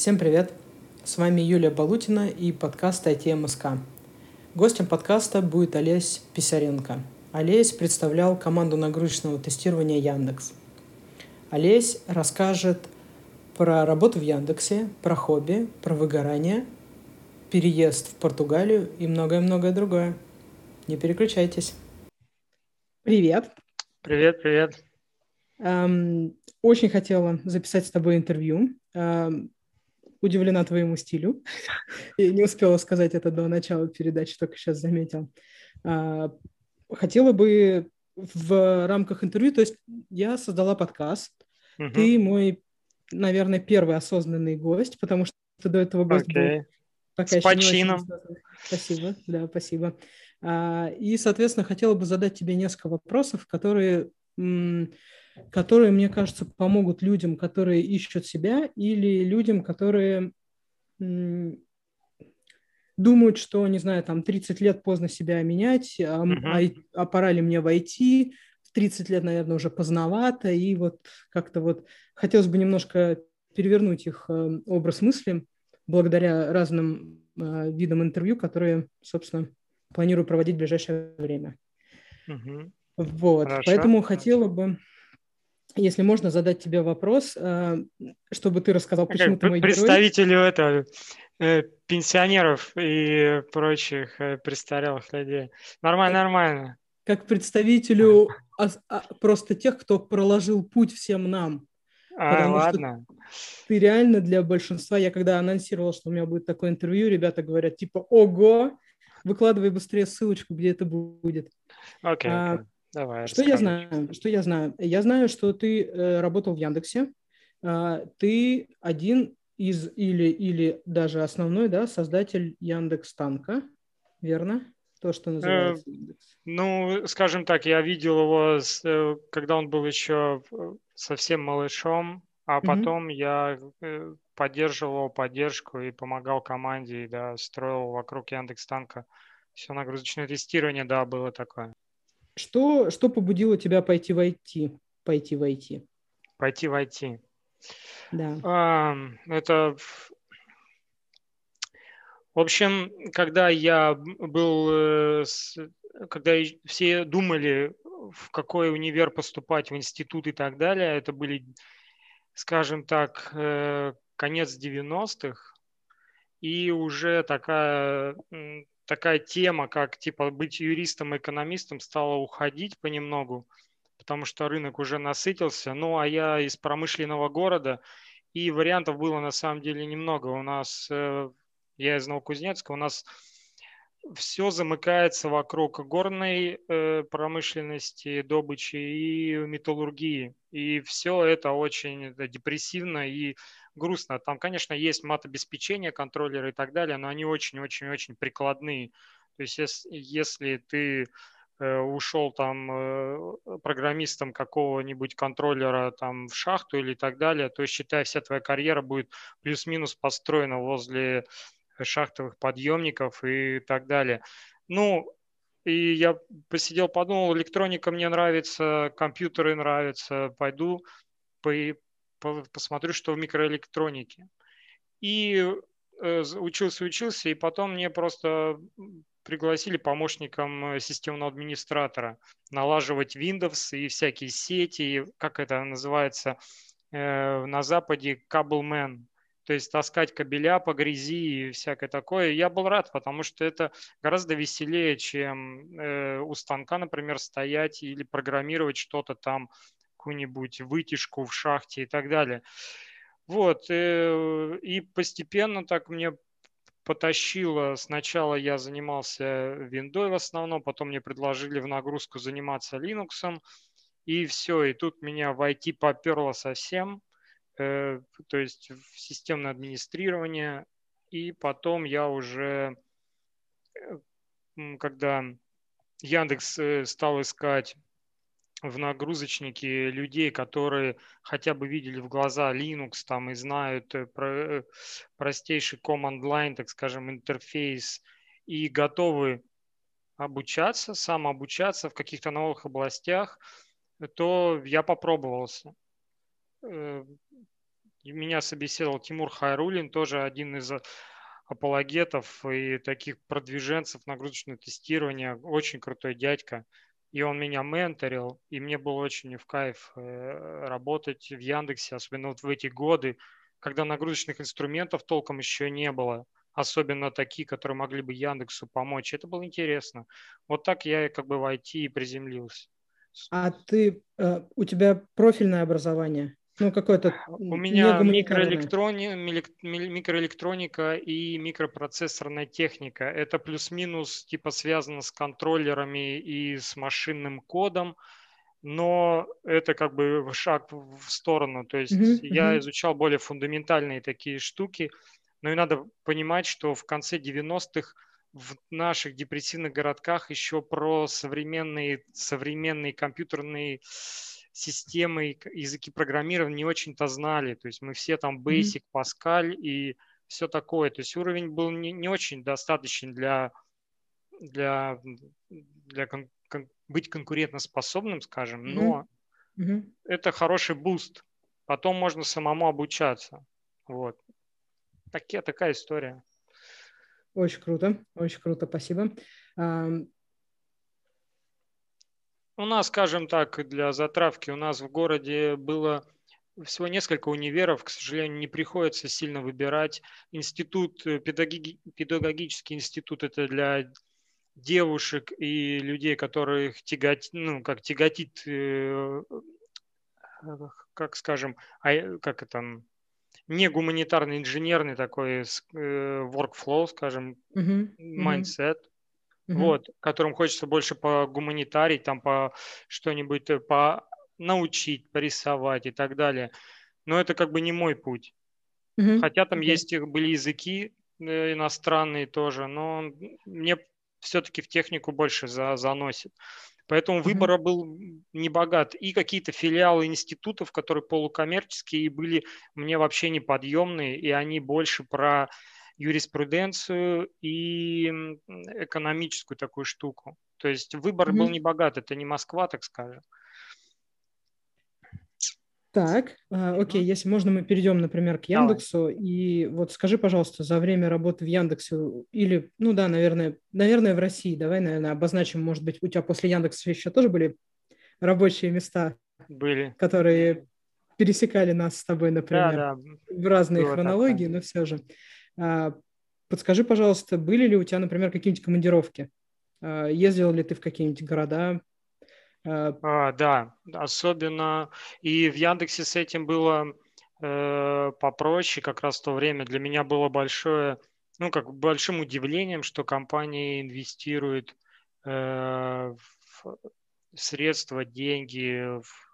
Всем привет! С вами Юлия Балутина и подкаст IT МСК. Гостем подкаста будет Олесь Писаренко. Олесь представлял команду нагрузочного тестирования Яндекс. Олесь расскажет про работу в Яндексе, про хобби, про выгорание, переезд в Португалию и многое-многое другое. Не переключайтесь. Привет. Привет, привет. Эм, очень хотела записать с тобой интервью. Эм, удивлена твоему стилю. И не успела сказать это до начала передачи, только сейчас заметил. Э, хотела бы в рамках интервью, то есть я создала подкаст. Угу. Ты мой, наверное, первый осознанный гость, потому что до этого гость okay. был пока С почином. Спасибо, да, спасибо. А, и, соответственно, хотела бы задать тебе несколько вопросов, которые которые, мне кажется, помогут людям, которые ищут себя, или людям, которые думают, что, не знаю, там 30 лет поздно себя менять, а, а, а пора ли мне войти, в 30 лет, наверное, уже поздновато, и вот как-то вот хотелось бы немножко перевернуть их э, образ мысли благодаря разным э, видам интервью, которые, собственно, планирую проводить в ближайшее время. Uh-huh. Вот, Хорошо. поэтому хотела бы если можно задать тебе вопрос, э, чтобы ты рассказал, почему ты мой Представителю герой. это, э, пенсионеров и прочих э, престарелых людей. Нормально, как, нормально. Как представителю а, а, просто тех, кто проложил путь всем нам. А, Потому ладно. Что ты реально для большинства, я когда анонсировал, что у меня будет такое интервью, ребята говорят типа, ого, выкладывай быстрее ссылочку, где это будет. Окей. Okay, а, okay. Давай. Что я знаю? Что я знаю? Я знаю, что ты э, работал в Яндексе. Э, ты один из или или даже основной, да, создатель Яндекс Танка, верно? То, что называется э, Яндекс. Ну, скажем так, я видел его, с, э, когда он был еще э, совсем малышом, а потом угу. я поддерживал поддержку и помогал команде, и, да, строил вокруг Яндекс Танка все нагрузочное тестирование, да, было такое. Что, что побудило тебя пойти в IT? Пойти в IT? Пойти в IT. Да. Это... В общем, когда я был... Э, когда все думали, в какой универ поступать, в институт и так далее, это были, скажем так, э, конец 90-х, и уже такая такая тема, как типа быть юристом, экономистом, стала уходить понемногу, потому что рынок уже насытился. Ну, а я из промышленного города, и вариантов было на самом деле немного. У нас, э, я из Новокузнецка, у нас все замыкается вокруг горной э, промышленности, добычи и металлургии. И все это очень депрессивно и грустно. Там, конечно, есть мат-обеспечение, контроллеры и так далее, но они очень-очень-очень прикладные. То есть если, если ты э, ушел там э, программистом какого-нибудь контроллера там в шахту или так далее, то считай, вся твоя карьера будет плюс-минус построена возле шахтовых подъемников и так далее. Ну, и я посидел, подумал, электроника мне нравится, компьютеры нравятся, пойду по, посмотрю, что в микроэлектронике. И э, учился, учился, и потом мне просто пригласили помощником системного администратора налаживать Windows и всякие сети, как это называется э, на Западе, каблмен, то есть таскать кабеля по грязи и всякое такое. Я был рад, потому что это гораздо веселее, чем э, у станка, например, стоять или программировать что-то там какую-нибудь вытяжку в шахте и так далее. Вот, э, и постепенно так мне потащило. Сначала я занимался Windows в основном, потом мне предложили в нагрузку заниматься Linux, и все, и тут меня в IT поперло совсем, э, то есть в системное администрирование, и потом я уже, э, когда Яндекс стал искать в нагрузочнике людей, которые хотя бы видели в глаза Linux там и знают э, про, э, простейший command line, так скажем, интерфейс и готовы обучаться, самообучаться в каких-то новых областях, то я попробовался. Э, Меня собеседовал Тимур Хайрулин, тоже один из апологетов и таких продвиженцев нагрузочного тестирования. Очень крутой дядька. И он меня менторил, и мне было очень в кайф э, работать в Яндексе, особенно вот в эти годы, когда нагрузочных инструментов толком еще не было, особенно такие, которые могли бы Яндексу помочь. Это было интересно. Вот так я как бы в IT и приземлился. А ты, э, у тебя профильное образование? Ну, какое-то У меня микроэлектрони... микроэлектроника и микропроцессорная техника. Это плюс-минус типа связано с контроллерами и с машинным кодом, но это как бы шаг в сторону. То есть uh-huh, я изучал более фундаментальные такие штуки, но и надо понимать, что в конце 90-х в наших депрессивных городках еще про современные, современные компьютерные системы, языки программирования не очень-то знали. То есть мы все там Basic, Pascal и все такое. То есть уровень был не, не очень достаточный для, для, для кон, кон, быть конкурентоспособным, скажем, но mm-hmm. это хороший буст. Потом можно самому обучаться. Вот. Такие, такая история. Очень круто, очень круто, спасибо. У нас, скажем так, для затравки, у нас в городе было всего несколько универов, к сожалению, не приходится сильно выбирать. Институт, э, педагоги, педагогический институт, это для девушек и людей, которых тяготит, ну, как тяготит, э, как скажем, а, как это, не гуманитарный, инженерный такой э, workflow, скажем, uh-huh, mindset. Угу. вот, которым хочется больше по гуманитарить, там по что-нибудь э, по научить, порисовать и так далее. Но это как бы не мой путь. Угу. Хотя там okay. есть были языки э, иностранные тоже, но мне все-таки в технику больше за, заносит. Поэтому mm-hmm. выбора был не богат. И какие-то филиалы институтов, которые полукоммерческие, были мне вообще неподъемные, и они больше про юриспруденцию и экономическую такую штуку. То есть выбор mm-hmm. был не богат, это не Москва, так скажем. Так, а, окей, если можно, мы перейдем, например, к Яндексу. Давай. И вот скажи, пожалуйста, за время работы в Яндексе или, ну да, наверное, наверное, в России, давай, наверное, обозначим, может быть, у тебя после Яндекса еще тоже были рабочие места, были, которые пересекали нас с тобой, например, да, да. в разные Было хронологии, такое. но все же. А, подскажи, пожалуйста, были ли у тебя, например, какие-нибудь командировки? А, ездил ли ты в какие-нибудь города? А, а, да, особенно и в Яндексе с этим было э, попроще, как раз в то время для меня было большое, ну, как большим удивлением, что компания инвестирует э, в средства, деньги, в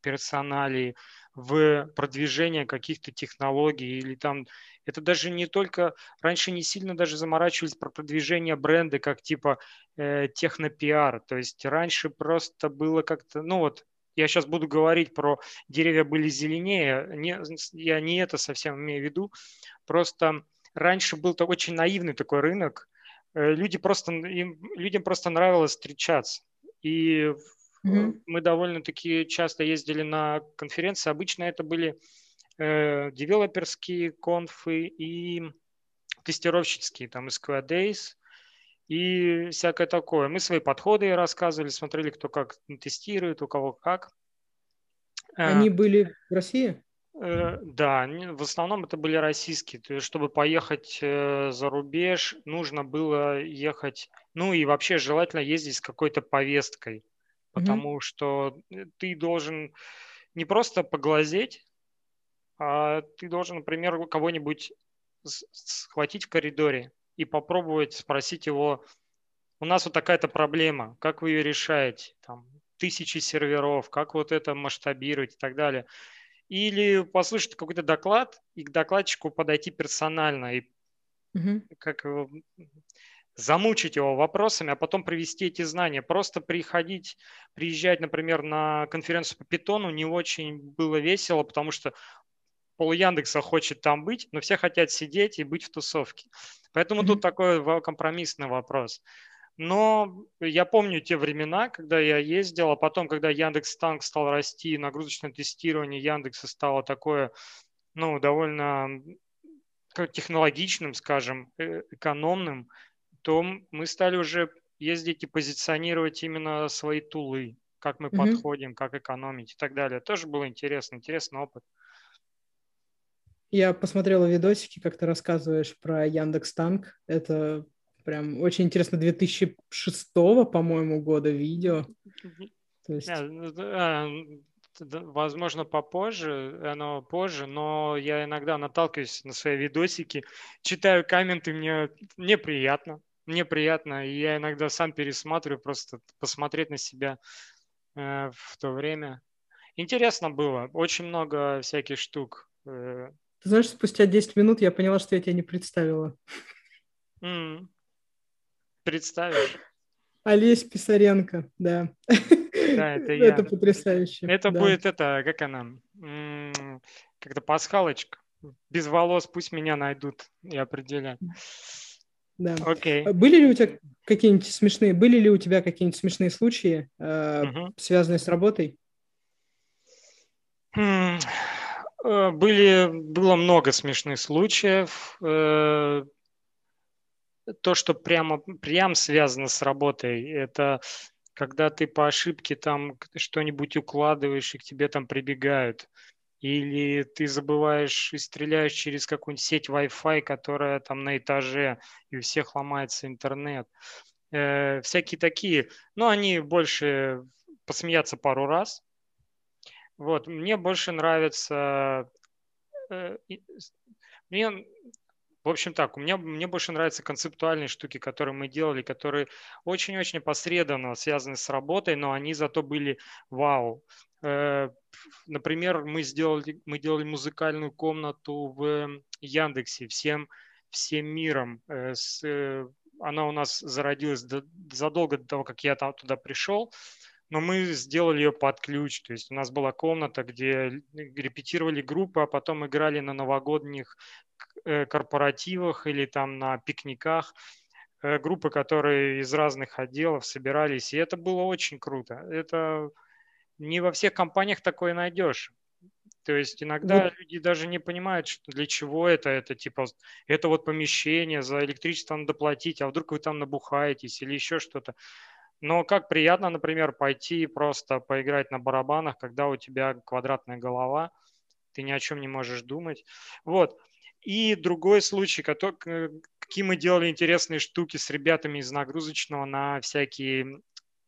персонале, в продвижение каких-то технологий или там это даже не только, раньше не сильно даже заморачивались про продвижение бренда, как типа э, технопиар. То есть раньше просто было как-то, ну вот, я сейчас буду говорить про деревья были зеленее, не, я не это совсем имею в виду, просто раньше был-то очень наивный такой рынок, э, люди просто, им, людям просто нравилось встречаться. И mm-hmm. мы довольно-таки часто ездили на конференции, обычно это были э, девелоперские конфы и тестировщические, там SQL Days и всякое такое. Мы свои подходы рассказывали, смотрели, кто как тестирует, у кого как. Э, Они были в России? Э, да, в основном это были российские. То есть, чтобы поехать э, за рубеж, нужно было ехать, ну и вообще желательно ездить с какой-то повесткой, потому mm-hmm. что ты должен не просто поглазеть, а ты должен, например, кого-нибудь схватить в коридоре и попробовать спросить его, у нас вот такая-то проблема, как вы ее решаете? Там, тысячи серверов, как вот это масштабировать и так далее. Или послушать какой-то доклад и к докладчику подойти персонально и угу. как его, замучить его вопросами, а потом привести эти знания. Просто приходить, приезжать, например, на конференцию по питону не очень было весело, потому что пол Яндекса хочет там быть, но все хотят сидеть и быть в тусовке. Поэтому mm-hmm. тут такой компромиссный вопрос. Но я помню те времена, когда я ездил, а потом, когда Яндекс Танк стал расти, нагрузочное тестирование Яндекса стало такое ну, довольно технологичным, скажем, э, экономным, то мы стали уже ездить и позиционировать именно свои тулы, как мы mm-hmm. подходим, как экономить и так далее. Тоже было интересно, интересный опыт. Я посмотрела видосики, как ты рассказываешь про Яндекс Танк. Это прям очень интересно 2006, по-моему, года видео. То есть... А, возможно, попозже, оно позже, но я иногда наталкиваюсь на свои видосики, читаю комменты, мне неприятно, мне приятно, и я иногда сам пересматриваю, просто посмотреть на себя э, в то время. Интересно было, очень много всяких штук. Э. Ты знаешь, спустя 10 минут я поняла, что я тебя не представила. Mm. Представишь? Олесь Писаренко, да. Да, это я. Это потрясающе. Это да. будет это, как она, как-то пасхалочка. Без волос пусть меня найдут и определят. Да. Окей. Были ли у тебя какие-нибудь смешные, были ли у тебя какие-нибудь смешные случаи, э, угу. связанные с работой? Э, были, было много смешных случаев. Э, то, что прямо прям связано с работой, это когда ты по ошибке там что-нибудь укладываешь, и к тебе там прибегают. Или ты забываешь и стреляешь через какую-нибудь сеть Wi-Fi, которая там на этаже, и у всех ломается интернет. Э, всякие такие. Но они больше посмеяться пару раз. Вот. Мне больше нравится... Э, мне в общем так, у меня, мне больше нравятся концептуальные штуки, которые мы делали, которые очень-очень посредственно связаны с работой, но они зато были вау. Э, например, мы сделали, мы делали музыкальную комнату в Яндексе всем, всем миром. Э, с, она у нас зародилась задолго до того, как я там туда пришел но мы сделали ее под ключ. То есть у нас была комната, где репетировали группы, а потом играли на новогодних э, корпоративах или там на пикниках. Э, группы, которые из разных отделов собирались, и это было очень круто. Это не во всех компаниях такое найдешь. То есть иногда вот. люди даже не понимают, что для чего это. Это типа, это вот помещение, за электричество надо платить, а вдруг вы там набухаетесь или еще что-то. Но как приятно, например, пойти просто поиграть на барабанах, когда у тебя квадратная голова, ты ни о чем не можешь думать. Вот. И другой случай, который, какие мы делали интересные штуки с ребятами из нагрузочного на всякие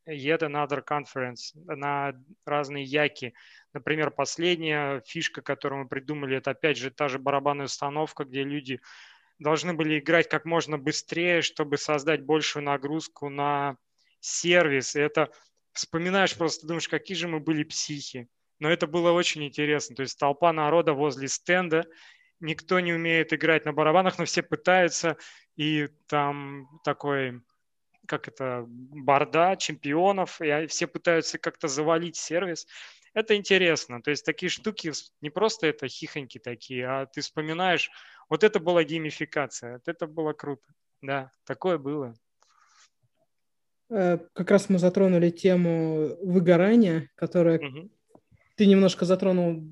Yet Another Conference, на разные яки. Например, последняя фишка, которую мы придумали, это опять же та же барабанная установка, где люди должны были играть как можно быстрее, чтобы создать большую нагрузку на сервис, и это вспоминаешь просто, думаешь, какие же мы были психи. Но это было очень интересно. То есть толпа народа возле стенда, никто не умеет играть на барабанах, но все пытаются, и там такой, как это, борда чемпионов, и все пытаются как-то завалить сервис. Это интересно. То есть такие штуки, не просто это хихоньки такие, а ты вспоминаешь, вот это была геймификация, вот это было круто. Да, такое было. Э, как раз мы затронули тему выгорания, которая угу. ты немножко затронул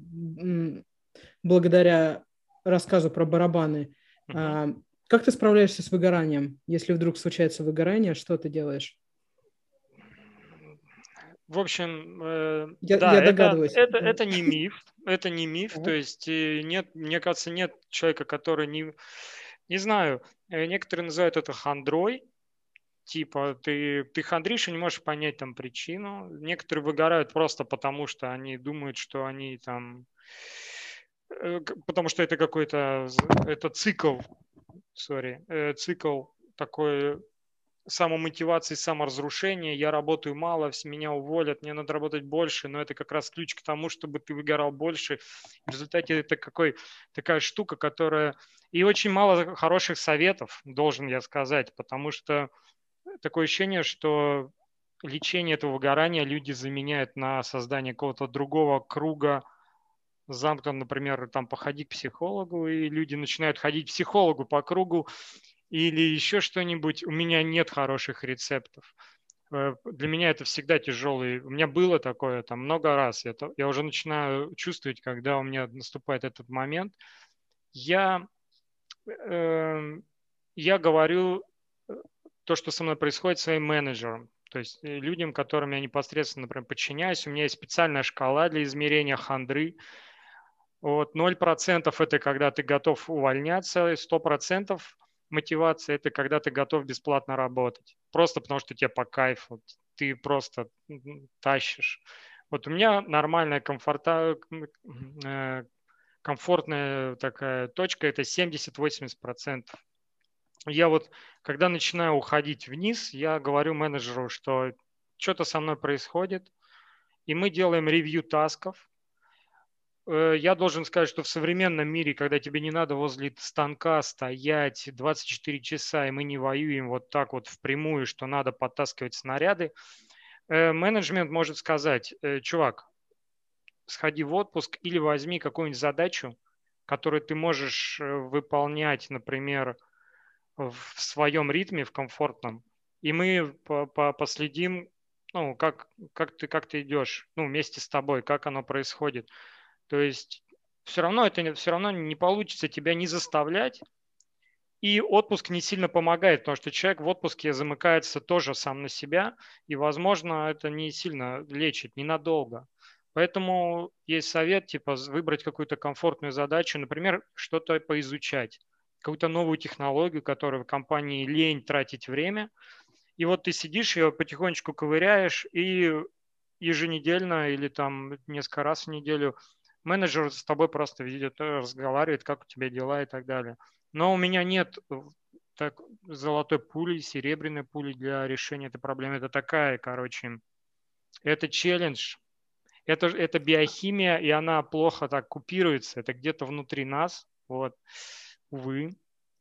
благодаря рассказу про барабаны. Угу. Как ты справляешься с выгоранием? Если вдруг случается выгорание, что ты делаешь? В общем, э, я, да, я догадываюсь. Это, это, это не миф, это не миф. То есть э, нет, мне кажется, нет человека, который не, не знаю. Некоторые называют это хандрой, типа ты, ты хандришь и не можешь понять там причину. Некоторые выгорают просто потому, что они думают, что они там... Э, потому что это какой-то... Это цикл, сори, э, цикл такой самомотивации, саморазрушения. Я работаю мало, меня уволят, мне надо работать больше, но это как раз ключ к тому, чтобы ты выгорал больше. В результате это какой, такая штука, которая... И очень мало хороших советов, должен я сказать, потому что такое ощущение, что лечение этого выгорания люди заменяют на создание какого-то другого круга замкнут, например, там походи к психологу, и люди начинают ходить к психологу по кругу, или еще что-нибудь. У меня нет хороших рецептов. Э, для меня это всегда тяжелый. У меня было такое там много раз. Я, я уже начинаю чувствовать, когда у меня наступает этот момент. Я, э, я говорю э, то, что со мной происходит своим менеджерам. То есть э, людям, которым я непосредственно, например, подчиняюсь. У меня есть специальная шкала для измерения хандры. Вот 0% это когда ты готов увольняться, 100% мотивация – это когда ты готов бесплатно работать. Просто потому, что тебе по кайфу, ты просто тащишь. Вот у меня нормальная, комфорта, э, комфортная такая точка – это 70-80%. Я вот, когда начинаю уходить вниз, я говорю менеджеру, что что-то со мной происходит, и мы делаем ревью тасков, я должен сказать, что в современном мире, когда тебе не надо возле станка стоять 24 часа, и мы не воюем вот так вот впрямую, что надо подтаскивать снаряды, э, менеджмент может сказать, э, чувак, сходи в отпуск или возьми какую-нибудь задачу, которую ты можешь выполнять, например, в своем ритме, в комфортном, и мы последим, ну, как, как, ты, как ты идешь, ну, вместе с тобой, как оно происходит. То есть все равно это все равно не получится тебя не заставлять. И отпуск не сильно помогает, потому что человек в отпуске замыкается тоже сам на себя, и, возможно, это не сильно лечит, ненадолго. Поэтому есть совет, типа, выбрать какую-то комфортную задачу, например, что-то поизучать, какую-то новую технологию, которую в компании лень тратить время. И вот ты сидишь, ее потихонечку ковыряешь, и еженедельно или там несколько раз в неделю менеджер с тобой просто видит, э, разговаривает, как у тебя дела и так далее. Но у меня нет э, так, золотой пули, серебряной пули для решения этой проблемы. Это такая, короче, это челлендж, это, это биохимия, и она плохо так купируется, это где-то внутри нас, вот, увы.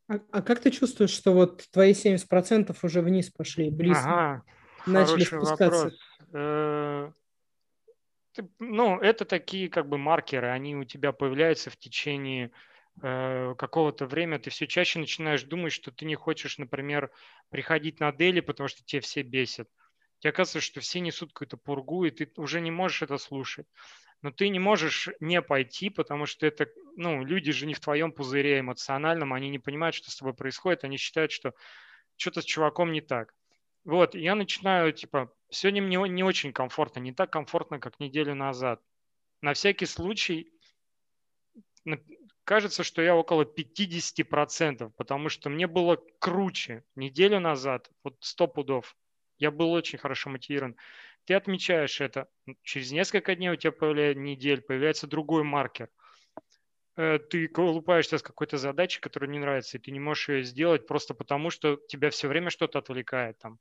А, а как ты чувствуешь, что вот твои 70% уже вниз пошли, близко? Ага, начали спускаться? вопрос. Ну, это такие как бы маркеры, они у тебя появляются в течение э, какого-то времени. Ты все чаще начинаешь думать, что ты не хочешь, например, приходить на дели, потому что тебе все бесят. Тебе оказывается, что все несут какую-то пургу, и ты уже не можешь это слушать. Но ты не можешь не пойти, потому что это, ну, люди же не в твоем пузыре эмоциональном, они не понимают, что с тобой происходит, они считают, что что-то с чуваком не так. Вот, я начинаю, типа, сегодня мне не очень комфортно, не так комфортно, как неделю назад. На всякий случай, кажется, что я около 50%, потому что мне было круче неделю назад, вот 100 пудов. Я был очень хорошо мотивирован. Ты отмечаешь это. Через несколько дней у тебя появляется недель, появляется другой маркер. Э, ты колупаешься с какой-то задачей, которая не нравится, и ты не можешь ее сделать просто потому, что тебя все время что-то отвлекает. Там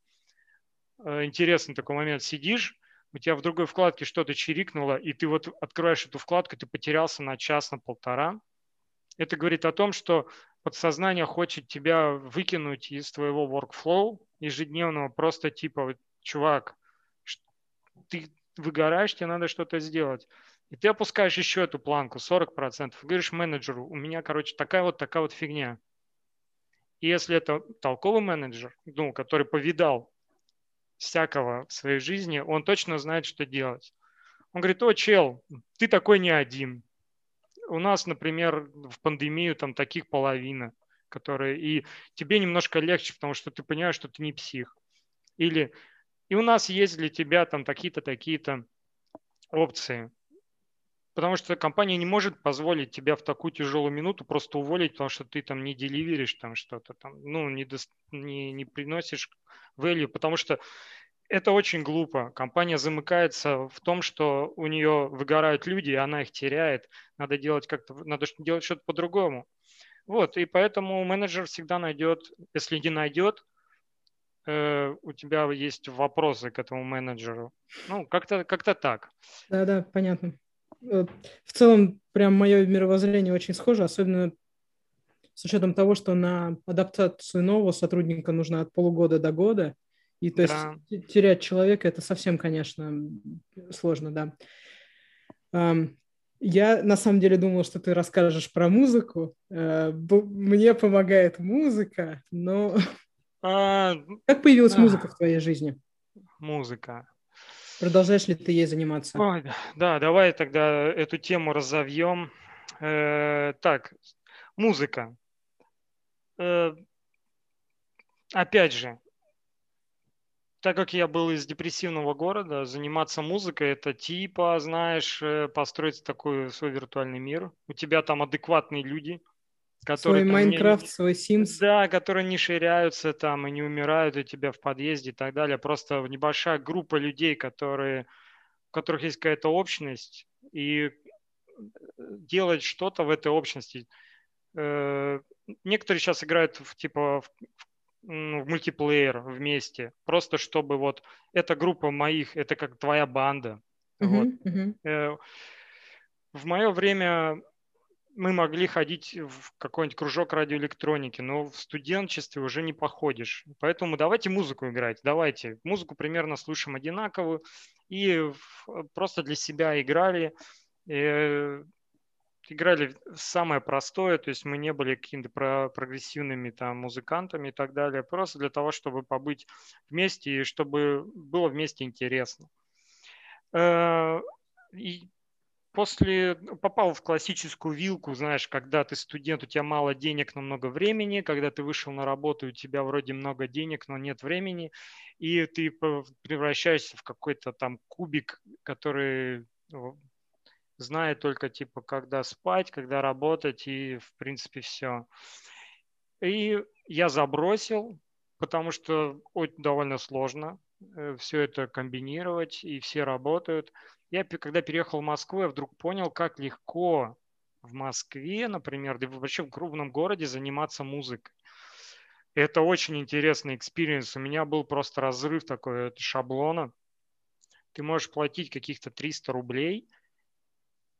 интересный такой момент. Сидишь, у тебя в другой вкладке что-то чирикнуло, и ты вот открываешь эту вкладку, ты потерялся на час, на полтора. Это говорит о том, что подсознание хочет тебя выкинуть из твоего workflow ежедневного, просто типа, чувак, ты выгораешь, тебе надо что-то сделать. И ты опускаешь еще эту планку, 40%, говоришь менеджеру, у меня, короче, такая вот такая вот фигня. И если это толковый менеджер, ну, который повидал всякого в своей жизни, он точно знает, что делать. Он говорит, о, чел, ты такой не один. У нас, например, в пандемию там таких половина, которые... И тебе немножко легче, потому что ты понимаешь, что ты не псих. Или и у нас есть для тебя там такие-то, такие-то опции. Потому что компания не может позволить тебя в такую тяжелую минуту просто уволить, потому что ты там не деливеришь там что-то там, ну, не, до, не, не приносишь value, потому что это очень глупо. Компания замыкается в том, что у нее выгорают люди, и она их теряет. Надо делать как-то, надо делать что-то по-другому. Вот, и поэтому менеджер всегда найдет, если не найдет, э, у тебя есть вопросы к этому менеджеру. Ну, как-то как так. Да-да, понятно. Э, в целом, прям мое мировоззрение очень схоже, особенно с учетом того, что на адаптацию нового сотрудника нужно от полугода до года. И то да. есть терять человека это совсем, конечно, сложно, да. Я на самом деле думал, что ты расскажешь про музыку. Э, мне помогает музыка, но а, как появилась музыка в твоей жизни? музыка. Продолжаешь ли ты ей заниматься? Ой, да, давай тогда эту тему разовьем. Э, так, музыка. Э, опять же, так как я был из депрессивного города, заниматься музыкой это типа, знаешь, э, построить такой свой виртуальный мир. У тебя там адекватные люди, которые... Свой Майнкрафт, свой Sims. Да, которые не ширяются там и не умирают у тебя в подъезде и так далее. Просто небольшая группа людей, которые, у которых есть какая-то общность, и э, делать что-то в этой общности. Э, некоторые сейчас играют в, типа в, в мультиплеер вместе, просто чтобы вот эта группа моих, это как твоя банда. Uh-huh, вот. uh-huh. В мое время мы могли ходить в какой-нибудь кружок радиоэлектроники, но в студенчестве уже не походишь. Поэтому давайте музыку играть, давайте. Музыку примерно слушаем одинаковую и просто для себя играли. И играли самое простое, то есть мы не были какими-то про прогрессивными там музыкантами и так далее, просто для того, чтобы побыть вместе и чтобы было вместе интересно. Э, и после попал в классическую вилку, знаешь, когда ты студент, у тебя мало денег, но много времени, когда ты вышел на работу, у тебя вроде много денег, но нет времени, и ты превращаешься в какой-то там кубик, который знает только типа когда спать, когда работать и в принципе все. И я забросил, потому что ой, довольно сложно э, все это комбинировать, и все работают. Я, когда переехал в Москву, я вдруг понял, как легко в Москве, например, да вообще в крупном городе заниматься музыкой. Это очень интересный experience. У меня был просто разрыв такой шаблона. Ты можешь платить каких-то 300 рублей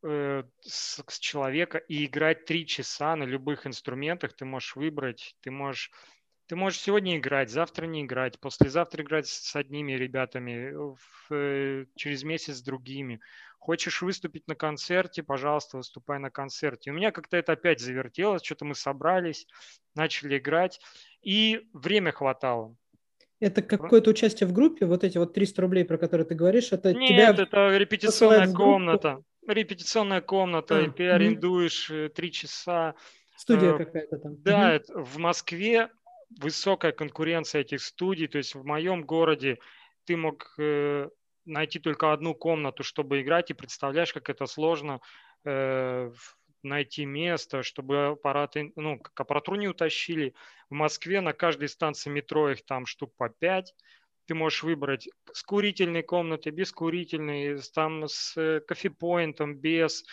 э, с, с человека и играть 3 часа на любых инструментах. Ты можешь выбрать, ты можешь ты можешь сегодня играть, завтра не играть, послезавтра играть с одними ребятами, в, э, через месяц с другими. Хочешь выступить на концерте, пожалуйста, выступай на концерте. У меня как-то это опять завертелось, что-то мы собрались, начали играть, и время хватало. Это какое-то участие в группе, вот эти вот 300 рублей, про которые ты говоришь, это Нет, тебя это репетиционная комната. Репетиционная комната, а, и ты арендуешь э, три часа. Студия э, какая-то там. Да, угу. в Москве высокая конкуренция этих студий. То есть в моем городе ты мог э, найти только одну комнату, чтобы играть, и представляешь, как это сложно э, найти место, чтобы аппараты, ну, как аппаратуру не утащили. В Москве на каждой станции метро их там штук по пять. Ты можешь выбрать с курительной комнаты, без курительной, там с э, кофепоинтом, без.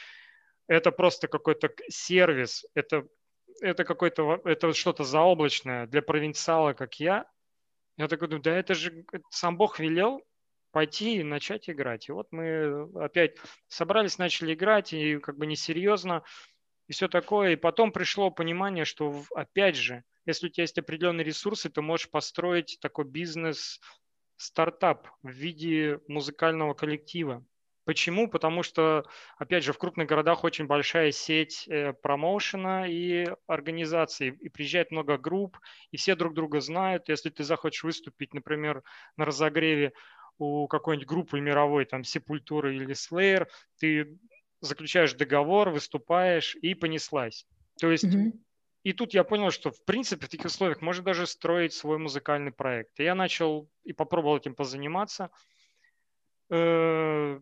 Это просто какой-то сервис. Это это какой-то, это что-то заоблачное для провинциала, как я. Я такой думаю, да это же сам Бог велел пойти и начать играть. И вот мы опять собрались, начали играть, и как бы несерьезно, и все такое. И потом пришло понимание, что, опять же, если у тебя есть определенные ресурсы, ты можешь построить такой бизнес, стартап в виде музыкального коллектива. Почему? Потому что, опять же, в крупных городах очень большая сеть э, промоушена и организаций, и приезжает много групп, и все друг друга знают. Если ты захочешь выступить, например, на разогреве у какой-нибудь группы мировой, там, Сепультуры или Slayer, ты заключаешь договор, выступаешь и понеслась. То есть mm-hmm. И тут я понял, что в принципе в таких условиях можно даже строить свой музыкальный проект. И я начал и попробовал этим позаниматься. Э,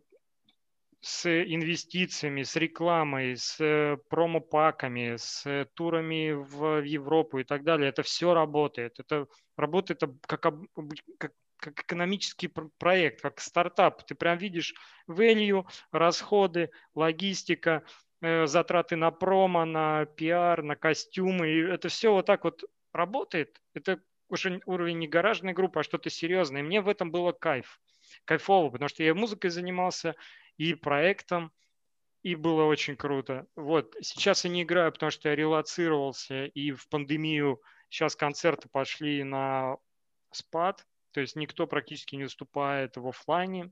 с инвестициями, с рекламой, с э, промопаками, с турами в Европу и так далее. Это все работает. Это работает как, как, как экономический проект, как стартап. Ты прям видишь value, расходы, логистика, э, затраты на промо, на пиар, на костюмы. И это все вот так вот работает. Это уже уровень не гаражной группы, а что-то серьезное. И мне в этом было кайф. Кайфово, потому что я музыкой занимался, и проектом, и было очень круто. Вот, сейчас я не играю, потому что я релацировался, и в пандемию сейчас концерты пошли на спад, то есть никто практически не выступает в офлайне.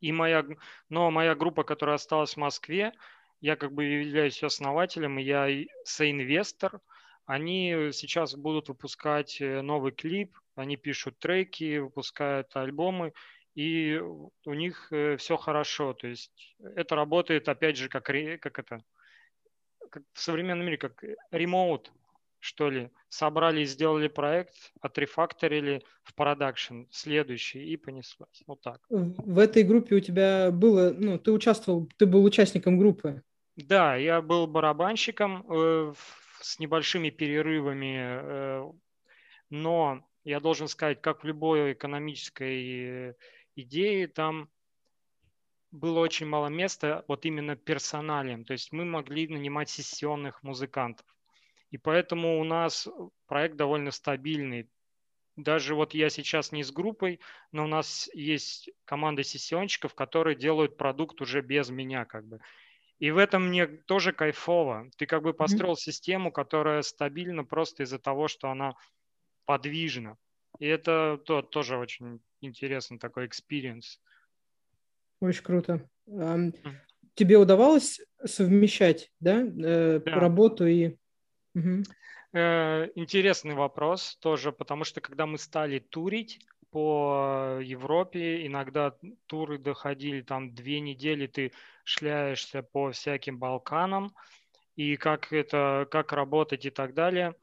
И моя, но моя группа, которая осталась в Москве, я как бы являюсь основателем, я соинвестор Они сейчас будут выпускать э, новый клип, они пишут треки, выпускают альбомы, и у них э, все хорошо. То есть это работает, опять же, как, как это, как в современном мире, как ремоут, что ли. Собрали и сделали проект, отрефакторили в продакшн следующий и понеслась. Вот так. В этой группе у тебя было, ну, ты участвовал, ты был участником группы. Да, я был барабанщиком э, с небольшими перерывами, э, но я должен сказать, как в любой экономической идее, там было очень мало места вот именно по персоналиям. То есть мы могли нанимать сессионных музыкантов. И поэтому у нас проект довольно стабильный. Даже вот я сейчас не с группой, но у нас есть команда сессионщиков, которые делают продукт уже без меня как бы. И в этом мне тоже кайфово. Ты как бы построил mm-hmm. систему, которая стабильна просто из-за того, что она подвижна. И это то, тоже очень интересный такой experience. Очень круто. Тебе удавалось совмещать, да, э, да. работу и... Угу. Интересный вопрос тоже, потому что когда мы стали турить, по Европе. Иногда туры доходили там две недели, ты шляешься по всяким Балканам, и как это, как работать и так далее.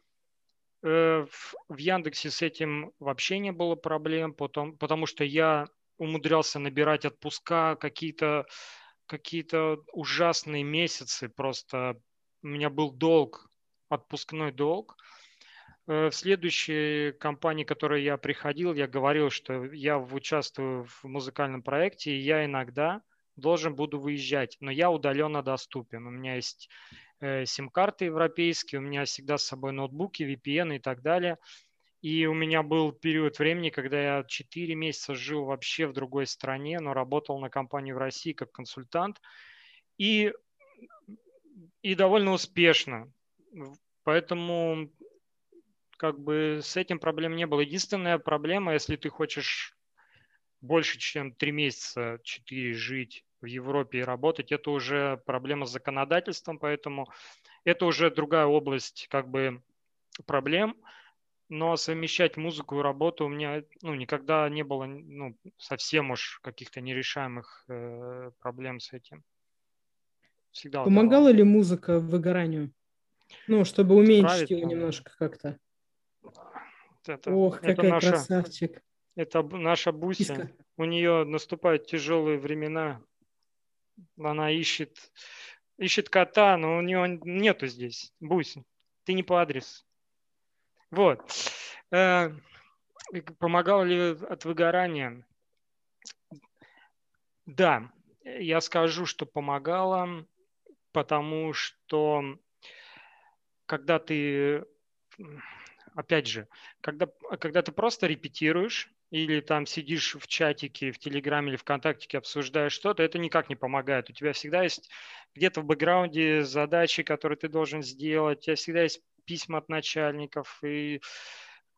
Э, в Яндексе с этим вообще не было проблем, потому, потому что я умудрялся набирать отпуска какие-то какие-то ужасные месяцы. Просто у меня был долг, отпускной долг. Э, в следующей компании, в которой я приходил, я говорил, что я участвую в музыкальном проекте, и я иногда должен буду выезжать, но я удаленно доступен. У меня есть сим-карты европейские, у меня всегда с собой ноутбуки, VPN и так далее. И у меня был период времени, когда я 4 месяца жил вообще в другой стране, но работал на компании в России как консультант. И, и довольно успешно. Поэтому как бы с этим проблем не было. Единственная проблема, если ты хочешь больше, чем три месяца, четыре жить в Европе и работать, это уже проблема с законодательством, поэтому это уже другая область как бы проблем. Но совмещать музыку и работу у меня ну, никогда не было ну, совсем уж каких-то нерешаемых э, проблем с этим. Всегда Помогала удавалось. ли музыка выгоранию? Ну, чтобы уменьшить его немножко как-то. Это, Ох, это какая наша, красавчик. Это наша Буся. Киска. У нее наступают тяжелые времена. Она ищет, ищет кота, но у нее нету здесь. Буся, ты не по адресу. Вот. Э, помогал ли от выгорания? Да, я скажу, что помогало, потому что когда ты опять же, когда, когда ты просто репетируешь или там сидишь в чатике, в Телеграме или ВКонтакте, обсуждаешь что-то, это никак не помогает. У тебя всегда есть где-то в бэкграунде задачи, которые ты должен сделать, у тебя всегда есть письма от начальников и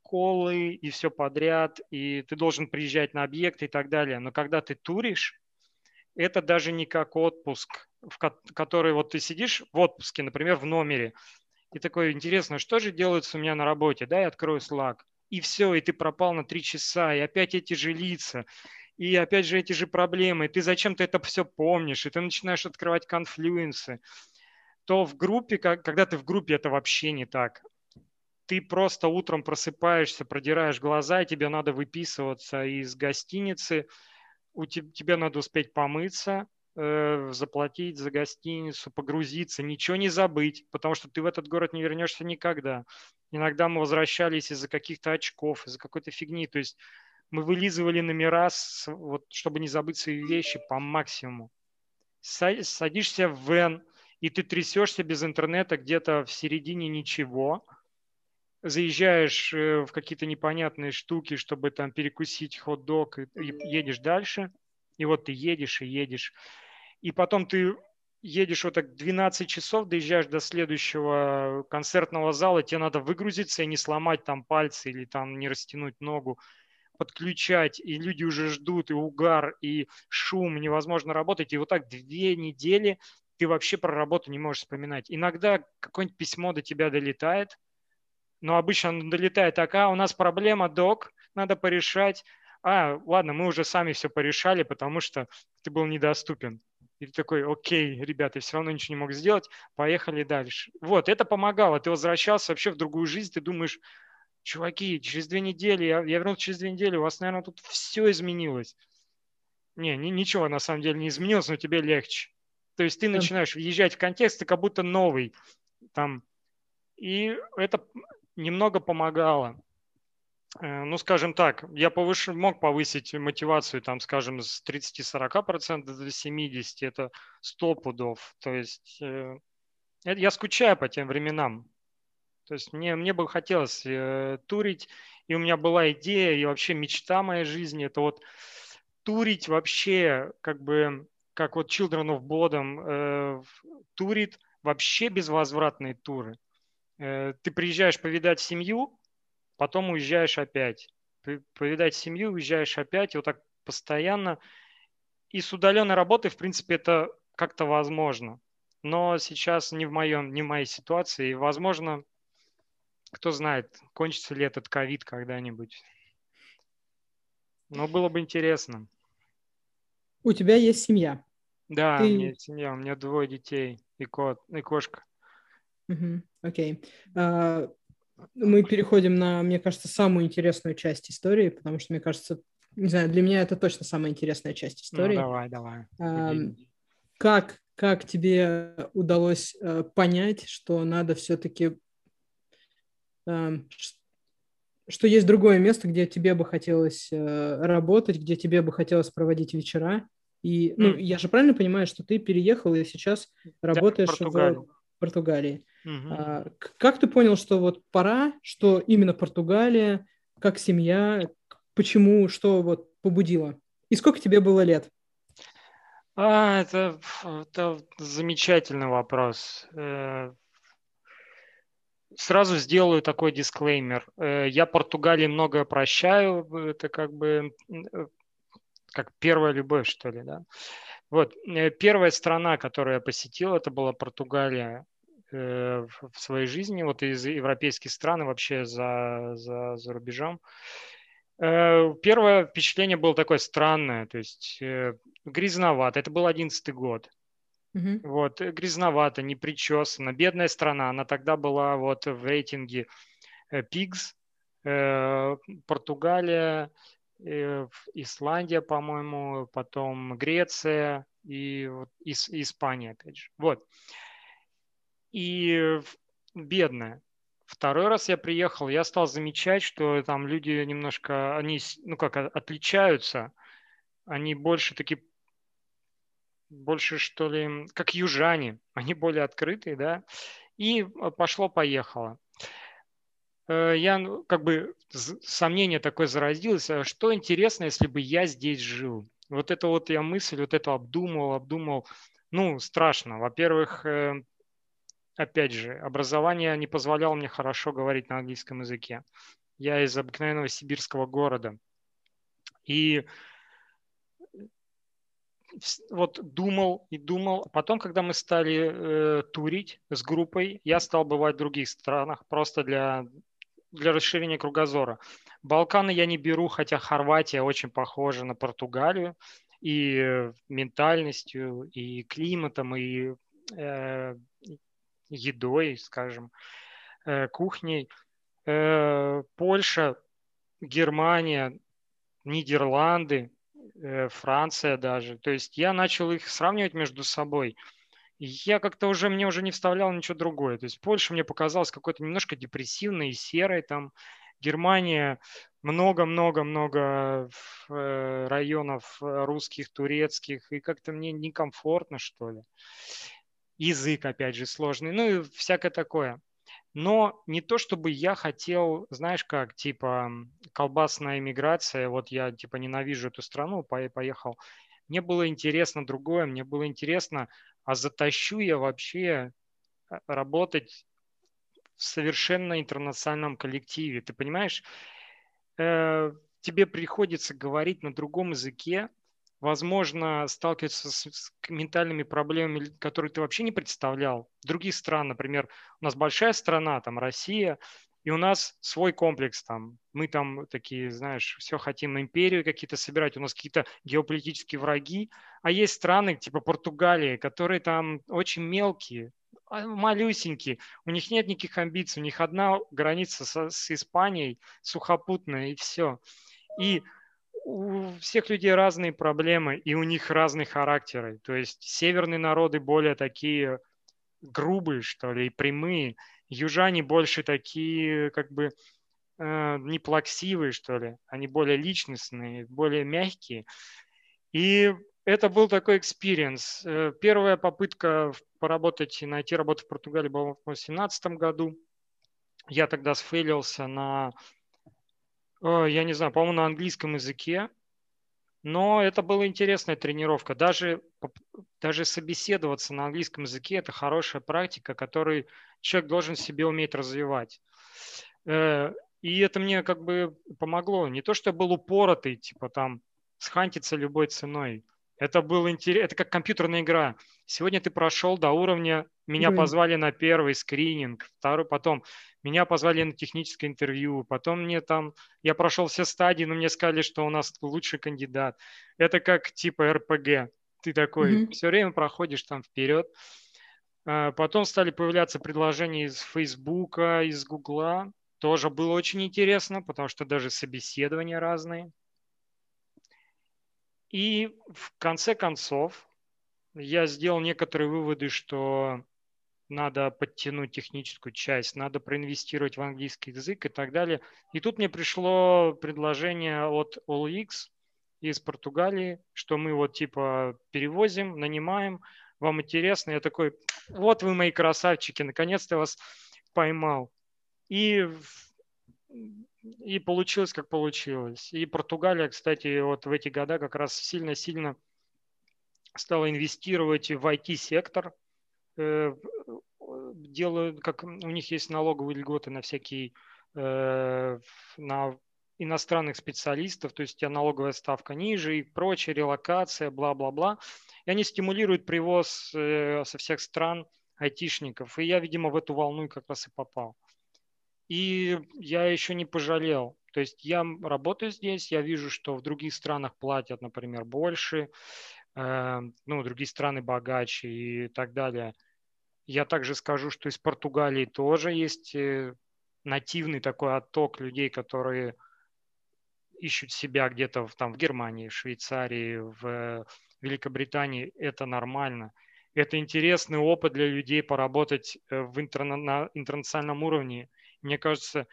колы и все подряд, и ты должен приезжать на объект и так далее. Но когда ты туришь, это даже не как отпуск, в который вот ты сидишь в отпуске, например, в номере, и такой, интересно, что же делается у меня на работе? Да, я открою Slack. И все, и ты пропал на три часа, и опять эти же лица, и опять же эти же проблемы. Ты зачем-то это все помнишь, и ты начинаешь открывать конфлюенсы. То в группе, когда ты в группе, это вообще не так. Ты просто утром просыпаешься, продираешь глаза, и тебе надо выписываться из гостиницы, у тебя, тебе надо успеть помыться, Э, заплатить за гостиницу, погрузиться, ничего не забыть, потому что ты в этот город не вернешься никогда. Иногда мы возвращались из-за каких-то очков, из-за какой-то фигни. То есть мы вылизывали номера, с, вот, чтобы не забыть свои вещи по максимуму. Садишься в вен, и ты трясешься без интернета где-то в середине ничего, заезжаешь э, в какие-то непонятные штуки, чтобы там перекусить хот-дог, и едешь дальше. И вот ты едешь и едешь и потом ты едешь вот так 12 часов, доезжаешь до следующего концертного зала, тебе надо выгрузиться и не сломать там пальцы или там не растянуть ногу, подключать, и люди уже ждут, и угар, и шум, невозможно работать. И вот так две недели ты вообще про работу не можешь вспоминать. Иногда какое-нибудь письмо до тебя долетает, но обычно он долетает так, а, у нас проблема, док, надо порешать. А, ладно, мы уже сами все порешали, потому что ты был недоступен. И ты такой, окей, ребята, я все равно ничего не мог сделать, поехали дальше. Вот, это помогало. Ты возвращался вообще в другую жизнь, ты думаешь, чуваки, через две недели, я, я вернулся через две недели, у вас, наверное, тут все изменилось. Не, ни, ничего на самом деле не изменилось, но тебе легче. То есть ты начинаешь въезжать в контекст, ты как будто новый. Там. И это немного помогало. Э, ну, скажем так, я повыш... мог повысить мотивацию, там, скажем, с 30-40% до 70%, это 100 пудов. То есть э, я скучаю по тем временам. То есть мне, мне бы хотелось э, турить, и у меня была идея, и вообще мечта моей жизни, это вот турить вообще, как бы, как вот Children of Bodom турит вообще безвозвратные туры. Ты приезжаешь повидать семью, потом уезжаешь опять. Повидать семью, уезжаешь опять, и вот так постоянно. И с удаленной работы, в принципе, это как-то возможно. Но сейчас не в, моем, не в моей ситуации. И, возможно, кто знает, кончится ли этот ковид когда-нибудь. Но было бы интересно. У тебя есть семья? Да, Ты... у меня есть семья. У меня двое детей и кот, и кошка. Окей. Okay. Uh, мы переходим на, мне кажется, самую интересную часть истории, потому что, мне кажется, не знаю, для меня это точно самая интересная часть ну, истории. Ну, давай, давай. Uh, как, как тебе удалось uh, понять, что надо все-таки uh, что есть другое место, где тебе бы хотелось э, работать, где тебе бы хотелось проводить вечера. И, ну, mm. я же правильно понимаю, что ты переехал и сейчас работаешь в Португалии. В Португалии. А, как ты понял, что вот пора, что именно Португалия, как семья, почему, что вот побудило? И сколько тебе было лет? А, это, это замечательный вопрос. Э, Сразу сделаю такой дисклеймер. Э, я Португалии многое прощаю. Это как бы э, как первая любовь, что ли, да. Вот. Первая страна, которую я посетил, это была Португалия в своей жизни, вот из европейских стран вообще за, за, за рубежом. Первое впечатление было такое странное, то есть грязновато. Это был одиннадцатый год. Угу. Вот, э, грязновато, не причесана. Бедная страна, она тогда была вот в рейтинге э, э, Португалия, Исландия, по-моему, потом Греция и, и Испания, опять же. Вот. И бедная. Второй раз я приехал, я стал замечать, что там люди немножко, они, ну как, отличаются. Они больше такие больше, что ли, как южане, они более открытые, да, и э, пошло-поехало. Э, я, ну, как бы, сомнение такое заразилось, а что интересно, если бы я здесь жил? Вот это вот я мысль, вот это обдумывал, обдумывал. Ну, страшно. Во-первых, э, опять же, образование не позволяло мне хорошо говорить на английском языке. Я из обыкновенного сибирского города. И вот думал и думал. Потом, когда мы стали э, турить с группой, я стал бывать в других странах просто для, для расширения кругозора. Балканы я не беру, хотя Хорватия очень похожа на Португалию и ментальностью, и климатом, и э, едой, скажем, э, кухней. Э, Польша, Германия, Нидерланды – Э, Франция даже. То есть я начал их сравнивать между собой. Я как-то уже, мне уже не вставлял ничего другое. То есть Польша мне показалась какой-то немножко депрессивной и серой. Там Германия много-много-много районов русских, турецких. И как-то мне некомфортно, что ли. Язык, опять же, сложный. Ну и всякое такое. Но не то, чтобы я хотел, знаешь как, типа колбасная иммиграция, вот я типа ненавижу эту страну, поехал. Мне было интересно другое, мне было интересно, а затащу я вообще э, работать в совершенно интернациональном коллективе. Ты понимаешь, э, тебе приходится говорить на другом языке, возможно, сталкиваться с, с ментальными проблемами, которые ты вообще не представлял. Других стран, например, у нас большая страна, там Россия, И у нас свой комплекс там. Мы там такие, знаешь, все хотим империю какие-то собирать. У нас какие-то геополитические враги. А есть страны, типа Португалии, которые там очень мелкие, а, малюсенькие. У них нет никаких амбиций. У них одна граница со, с Испанией, сухопутная, и все. И у всех людей разные проблемы, и у них разные характеры. То есть северные народы более такие грубые, что ли, и прямые – южане больше такие, как бы, э, не что ли. Они более личностные, более мягкие. И это был такой experience. Э, первая попытка поработать и найти работу в Португалии была в 2017 году. Я тогда сфейлился на, я не знаю, по-моему, на английском языке. Но это была интересная тренировка. Даже, даже собеседоваться на английском языке – это хорошая практика, которую человек должен себе уметь развивать. Э, и это мне как бы помогло. Не то, что я был упоротый, типа там схантиться любой ценой. Это был интерес, это как компьютерная игра. Сегодня ты прошел до уровня, меня mm позвали на первый скрининг, второй, потом меня позвали на техническое интервью, потом мне там, я прошел все стадии, но мне сказали, что у нас лучший кандидат. Это как типа РПГ. Ты такой mm все время проходишь там вперед. А, потом стали появляться предложения из Фейсбука, из Гугла. Тоже было очень интересно, потому что даже собеседования разные. И в конце концов я сделал некоторые выводы, что надо подтянуть техническую часть, надо проинвестировать в английский язык и так далее. И тут мне пришло предложение от OLX из Португалии, что мы вот типа перевозим, нанимаем, вам интересно. Я такой, вот вы мои красавчики, наконец-то вас поймал. И, и получилось, как получилось. И Португалия, кстати, вот в эти года как раз сильно-сильно стала инвестировать в IT-сектор, э, делают, как у них есть налоговые льготы на всякие, э, на иностранных специалистов, то есть у тебя налоговая ставка ниже и прочее, релокация, бла-бла-бла. И они стимулируют привоз э, со всех стран айтишников. И я, видимо, в эту волну как раз и попал. И я еще не пожалел. То есть я работаю здесь, я вижу, что в других странах платят, например, больше, э, ну, другие страны богаче и так далее – я также скажу, что из Португалии тоже есть э, нативный такой отток людей, которые ищут себя где-то в, там, в Германии, в Швейцарии, в Великобритании. Это нормально. Это интересный опыт для людей поработать э, в интерна- на интернациональном уровне. Мне кажется,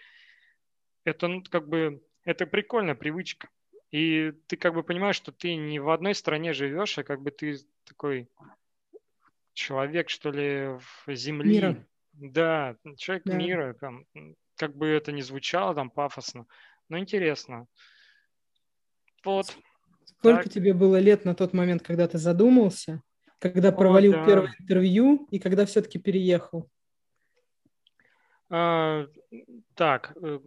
это ну, как бы это прикольная привычка. И ты как бы понимаешь, что ты не в одной стране живешь, а как бы ты такой человек, что ли, в земли. Мира. Да, человек да. мира, там, как бы это ни звучало там пафосно, но интересно. Вот. Сколько так. тебе было лет на тот момент, когда ты задумался, когда провалил О, да. первое интервью и когда все-таки переехал? А, так, э,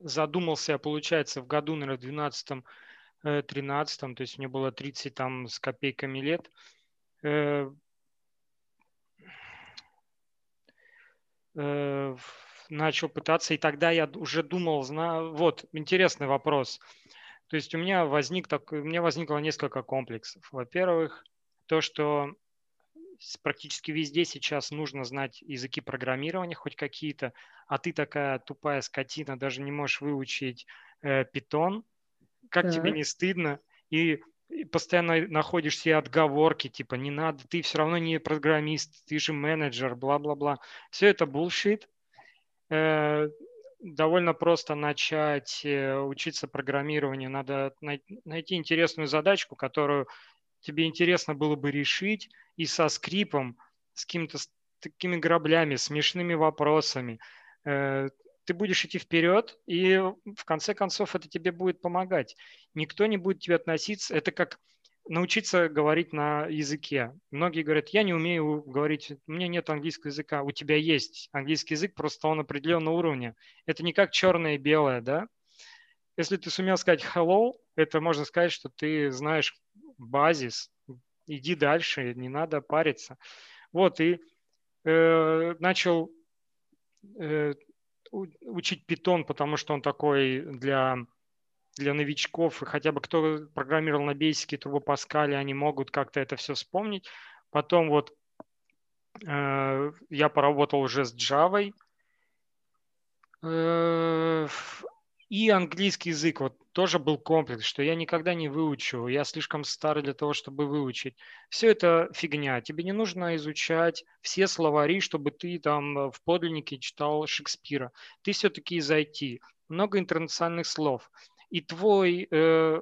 задумался получается, в году, наверное, в 12-13, то есть мне было 30 там с копейками лет. Э, Э, начал пытаться, и тогда я уже думал, знаю, вот, интересный вопрос. То есть у меня возник так, у меня возникло несколько комплексов. Во-первых, то, что практически везде сейчас нужно знать языки программирования хоть какие-то, а ты такая тупая скотина, даже не можешь выучить э, питон. Как так. тебе не стыдно? И и постоянно находишь себе отговорки, типа, не надо, ты все равно не программист, ты же менеджер, бла-бла-бла. Все это bullshit. Э, довольно просто начать э, учиться программированию. Надо найти интересную задачку, которую тебе интересно было бы решить, и со скрипом, с какими-то такими граблями, смешными вопросами. Э, ты будешь идти вперед, и в конце концов это тебе будет помогать. Никто не будет тебе относиться, это как научиться говорить на языке. Многие говорят, я не умею говорить, у меня нет английского языка. У тебя есть английский язык, просто он определенного уровня. Это не как черное и белое, да? Если ты сумел сказать hello, это можно сказать, что ты знаешь базис. Иди дальше, не надо париться. Вот, и э, начал э, учить питон, потому что он такой для, для новичков, хотя бы кто программировал на Basic, Turbo Pascal, они могут как-то это все вспомнить. Потом вот э, я поработал уже с Java, э, и английский язык, вот тоже был комплекс, что я никогда не выучу, я слишком старый для того, чтобы выучить. Все это фигня. Тебе не нужно изучать все словари, чтобы ты там э, в подлиннике читал Шекспира. Ты все-таки из IT. Много интернациональных слов. И твой э,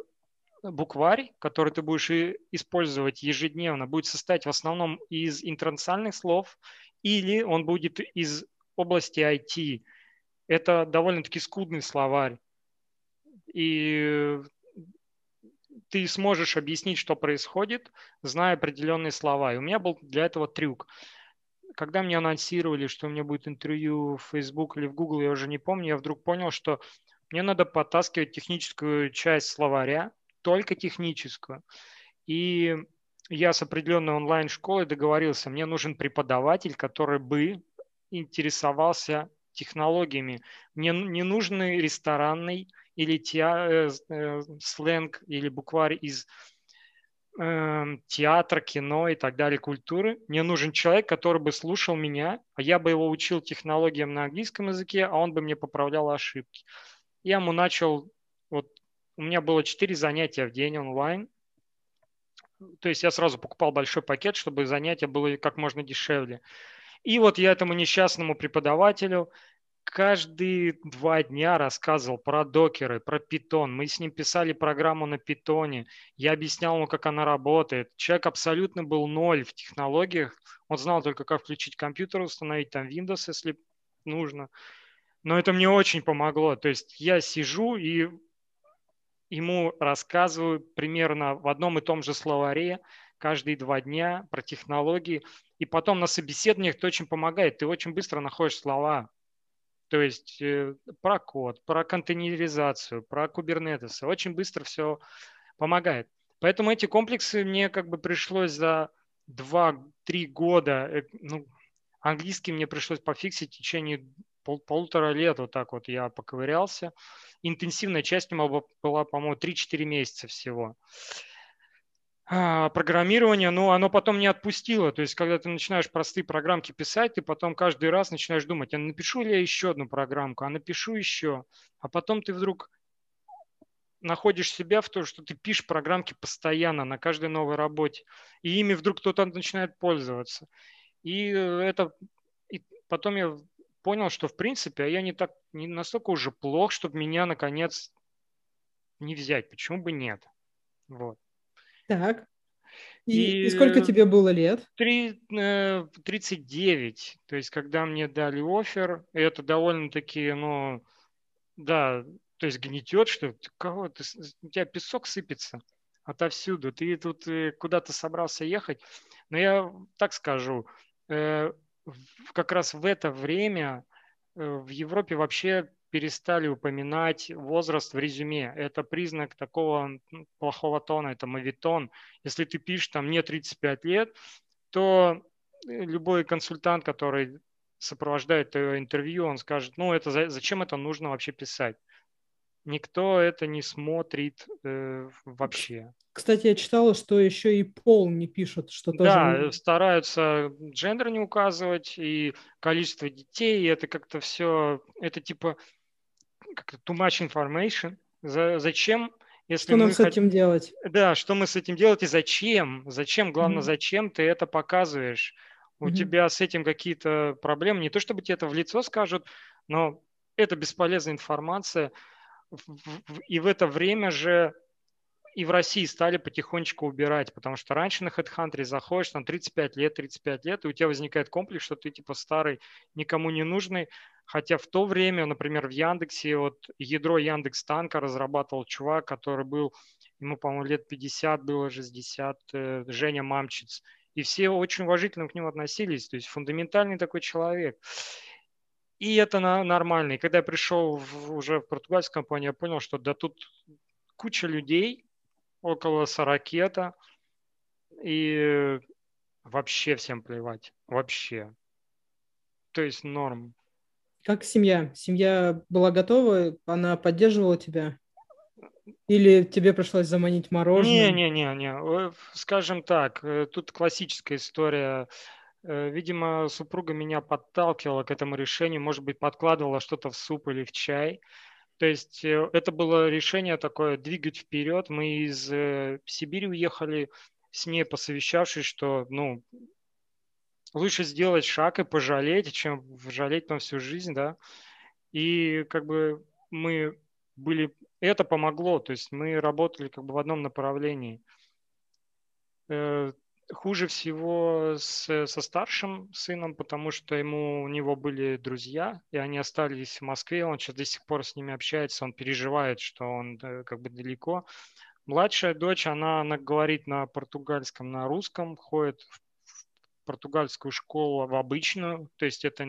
букварь, который ты будешь использовать ежедневно, будет состоять в основном из интернациональных слов, или он будет из области IT это довольно-таки скудный словарь. И ты сможешь объяснить, что происходит, зная определенные слова. И у меня был для этого трюк. Когда мне анонсировали, что у меня будет интервью в Facebook или в Google, я уже не помню, я вдруг понял, что мне надо потаскивать техническую часть словаря, только техническую. И я с определенной онлайн-школой договорился, мне нужен преподаватель, который бы интересовался технологиями. Мне не нужны ресторанный или теа, э, э, сленг или букварь из э, театра, кино и так далее, культуры. Мне нужен человек, который бы слушал меня, а я бы его учил технологиям на английском языке, а он бы мне поправлял ошибки. Я ему начал, вот у меня было 4 занятия в день онлайн, то есть я сразу покупал большой пакет, чтобы занятия было как можно дешевле. И вот я этому несчастному преподавателю каждые два дня рассказывал про докеры, про питон. Мы с ним писали программу на питоне. Я объяснял ему, как она работает. Человек абсолютно был ноль в технологиях. Он знал только, как включить компьютер, установить там Windows, если нужно. Но это мне очень помогло. То есть я сижу и ему рассказываю примерно в одном и том же словаре каждые два дня про технологии. И потом на собеседованиях это очень помогает. Ты очень быстро находишь слова. То есть э, про код, про контейнеризацию, про кубернетесы. Очень быстро все помогает. Поэтому эти комплексы мне как бы пришлось за 2-3 года, э, ну, английский мне пришлось пофиксить в течение пол, полутора лет, вот так вот я поковырялся. Интенсивная часть у меня была, по-моему, 3-4 месяца всего. А, программирование, ну, оно потом не отпустило. То есть, когда ты начинаешь простые программки писать, ты потом каждый раз начинаешь думать, а напишу ли я еще одну программку, а напишу еще. А потом ты вдруг находишь себя в том, что ты пишешь программки постоянно на каждой новой работе, и ими вдруг кто-то начинает пользоваться. И это и потом я понял, что в принципе а я не так не настолько уже плох, чтобы меня наконец не взять. Почему бы нет? Вот. Так. И, и, и сколько тебе было лет? 3, 39. Э, то есть, когда мне дали офер, это довольно-таки, ну, да, то есть гнетет, что ты, кого ты, у тебя песок сыпется отовсюду. Ты тут э, куда-то собрался ехать. Но я так скажу, э, как раз в это время в Европе вообще перестали упоминать возраст в резюме. Это признак такого плохого тона, это мавитон. Если ты пишешь там мне 35 лет, то э, любой консультант, который сопровождает твое интервью, он скажет, ну это зачем это нужно вообще писать? Никто это не смотрит э, вообще. Кстати, я читала, что еще и пол не пишут, что тоже... Да, стараются джендер не указывать, и количество детей, и это как-то все, это типа как too much information. За, зачем, если что нам с этим делать? Да, что мы с этим делать и зачем? Зачем? Главное, mm-hmm. зачем ты это показываешь? У mm-hmm. тебя с этим какие-то проблемы. Не то чтобы тебе это в лицо скажут, но это бесполезная информация. И в это время же и в России стали потихонечку убирать, потому что раньше на HeadHunter заходишь, там 35 лет, 35 лет, и у тебя возникает комплекс, что ты типа старый, никому не нужный, хотя в то время, например, в Яндексе, вот ядро Яндекс Танка разрабатывал чувак, который был, ему, по-моему, лет 50 было, 60, э, Женя Мамчиц, и все очень уважительно к нему относились, то есть фундаментальный такой человек. И это нормально. И когда я пришел в, уже в португальскую компанию, я понял, что да тут куча людей, около 40 и вообще всем плевать. Вообще. То есть норм. Как семья? Семья была готова? Она поддерживала тебя? Или тебе пришлось заманить мороженое? Не-не-не, скажем так, э, тут классическая история. Э, видимо, супруга меня подталкивала к этому решению, может быть, подкладывала что-то в суп или в чай. То есть э, это было решение такое двигать вперед. Мы из Сибири уехали с ней посовещавшись, что ну, лучше сделать шаг и пожалеть, чем жалеть на всю жизнь, да. И как бы мы были, это помогло, то есть мы работали как бы в одном направлении. Э, хуже всего с, со старшим сыном, потому что ему, у него были друзья, и они остались в Москве, он сейчас до сих пор с ними общается, он переживает, что он как бы далеко. Младшая дочь, она, она говорит на португальском, на русском, ходит в португальскую школу в обычную, то есть это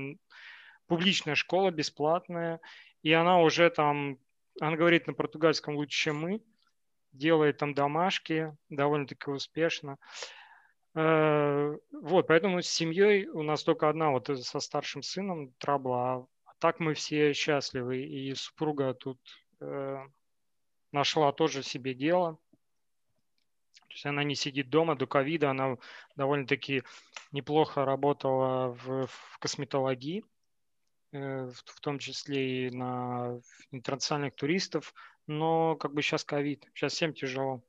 публичная школа, бесплатная, и она уже там, она говорит на португальском лучше, чем мы, делает там домашки довольно-таки успешно. Э, вот, поэтому с семьей у нас только одна, вот со старшим сыном трабла, а так мы все счастливы, и супруга тут э, нашла тоже себе дело, то есть она не сидит дома до ковида, она довольно-таки неплохо работала в, в косметологии, э, в, в том числе и на интернациональных туристов, но как бы сейчас ковид, сейчас всем тяжело.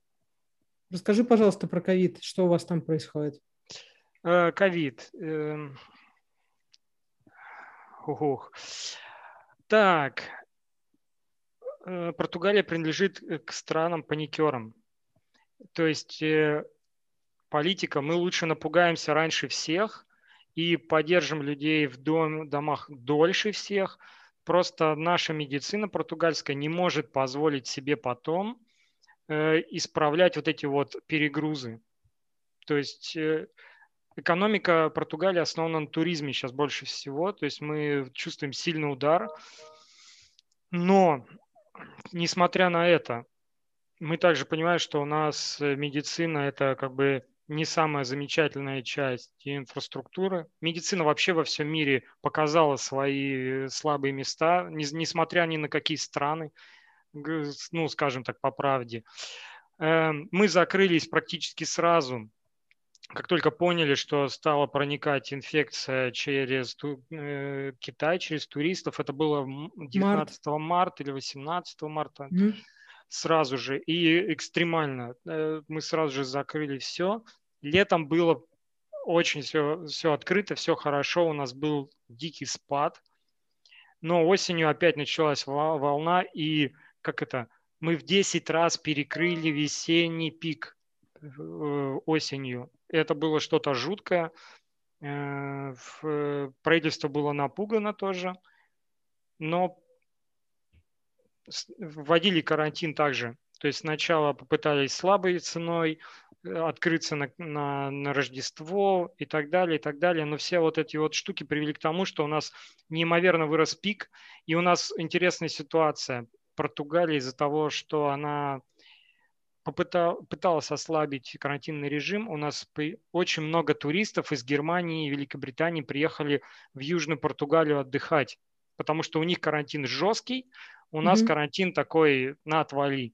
Расскажи, пожалуйста, про ковид, что у вас там происходит? Э, ковид. Э, ух. Так, Португалия принадлежит к странам-паникерам. То есть э, политика, мы лучше напугаемся раньше всех и поддержим людей в дом, домах дольше всех. Просто наша медицина португальская не может позволить себе потом э, исправлять вот эти вот перегрузы. То есть э, экономика Португалии основана на туризме сейчас больше всего. То есть мы чувствуем сильный удар. Но, несмотря на это, мы также понимаем, что у нас э, медицина – это как бы не самая замечательная часть инфраструктуры. Медицина вообще во всем мире показала свои э, слабые места, несмотря ни на какие страны, ну, скажем так, по правде. Эм, мы закрылись практически сразу, как только поняли, что стала проникать инфекция через э, Китай, через туристов. Это было 19 Март. марта или 18 марта. Mm-hmm сразу же и экстремально. Э, мы сразу же закрыли все. Летом было очень все, все открыто, все хорошо. У нас был дикий спад. Но осенью опять началась волна, и как это, мы в 10 раз перекрыли весенний пик э, осенью. Это было что-то жуткое. Э, правительство было напугано тоже. Но вводили карантин также. То есть сначала попытались слабой ценой э, открыться на, на, на Рождество и так далее, и так далее. Но все вот эти вот штуки привели к тому, что у нас неимоверно вырос пик. И у нас интересная ситуация. Португалия из-за того, что она попытал, пыталась ослабить карантинный режим. У нас очень много туристов из Германии и Великобритании приехали в Южную Португалию отдыхать, потому что у них карантин жесткий, у нас mm-hmm. карантин такой на отвали.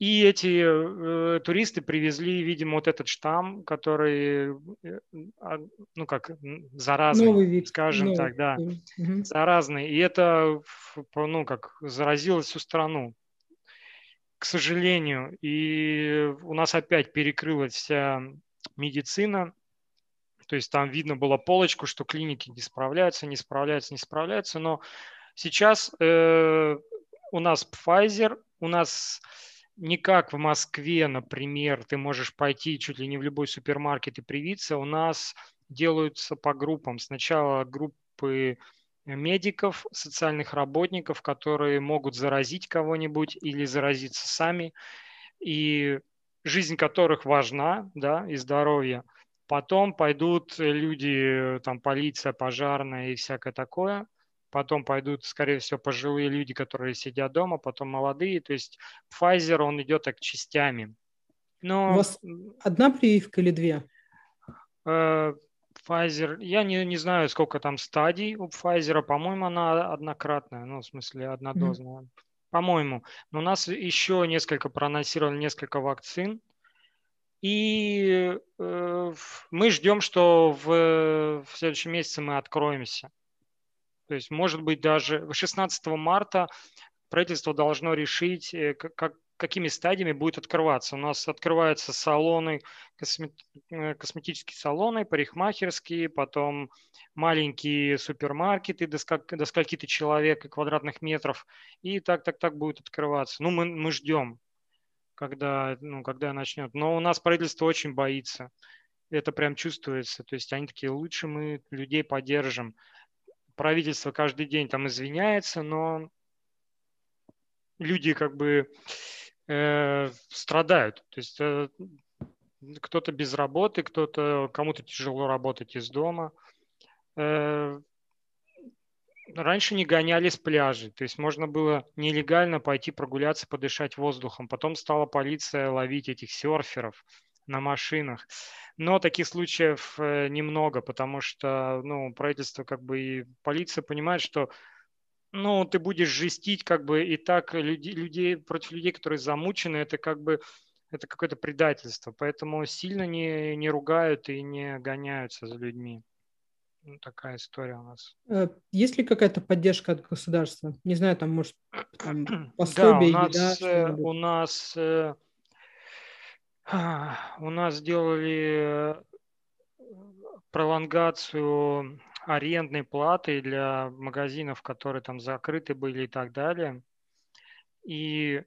И эти э, туристы привезли, видимо, вот этот штамм, который, э, а, ну как, заразный, Новый вид. скажем Новый. так, да, угу. заразный. И это, ну как, заразило всю страну, к сожалению. И у нас опять перекрылась вся медицина. То есть там видно было полочку, что клиники не справляются, не справляются, не справляются. Но Сейчас э, у нас Pfizer, у нас не как в Москве, например, ты можешь пойти чуть ли не в любой супермаркет и привиться. У нас делаются по группам. Сначала группы медиков, социальных работников, которые могут заразить кого-нибудь или заразиться сами, и жизнь которых важна, да, и здоровье. Потом пойдут люди, там, полиция, пожарная и всякое такое потом пойдут, скорее всего, пожилые люди, которые сидят дома, потом молодые. То есть Pfizer, он идет так частями. Но... У вас одна прививка или две? Э, Pfizer, я не, не знаю, сколько там стадий у Pfizer, по-моему, она однократная, ну, в смысле, однодозная. Mm-hmm. По-моему. Но у нас еще несколько проанонсировали несколько вакцин. И э, мы ждем, что в, в следующем месяце мы откроемся. То есть, может быть, даже 16 марта правительство должно решить, э, как, какими стадиями будет открываться. У нас открываются салоны, э, косметические салоны, парикмахерские, потом маленькие супермаркеты до, сколь, до скольки-то человек и квадратных метров. И так, так, так будет открываться. Ну, мы, мы ждем, когда, ну, когда начнет. Но у нас правительство очень боится. Это прям чувствуется. То есть они такие, лучше мы людей поддержим. Правительство каждый день там извиняется, но люди как бы э, страдают. То есть э, кто-то без работы, кто-то кому-то тяжело работать из дома. Э, раньше не гоняли с пляжей, то есть можно было нелегально пойти прогуляться, подышать воздухом. Потом стала полиция ловить этих серферов на машинах. Но таких случаев э, немного, потому что ну, правительство как бы и полиция понимает, что ну, ты будешь жестить как бы и так людей, людей против людей, которые замучены, это как бы это какое-то предательство. Поэтому сильно не, не ругают и не гоняются за людьми. Ну, такая история у нас. Э, есть ли какая-то поддержка от государства? Не знаю, там, может, там, пособие, да, у нас, еда, у нас, э, у нас сделали пролонгацию арендной платы для магазинов, которые там закрыты были и так далее. И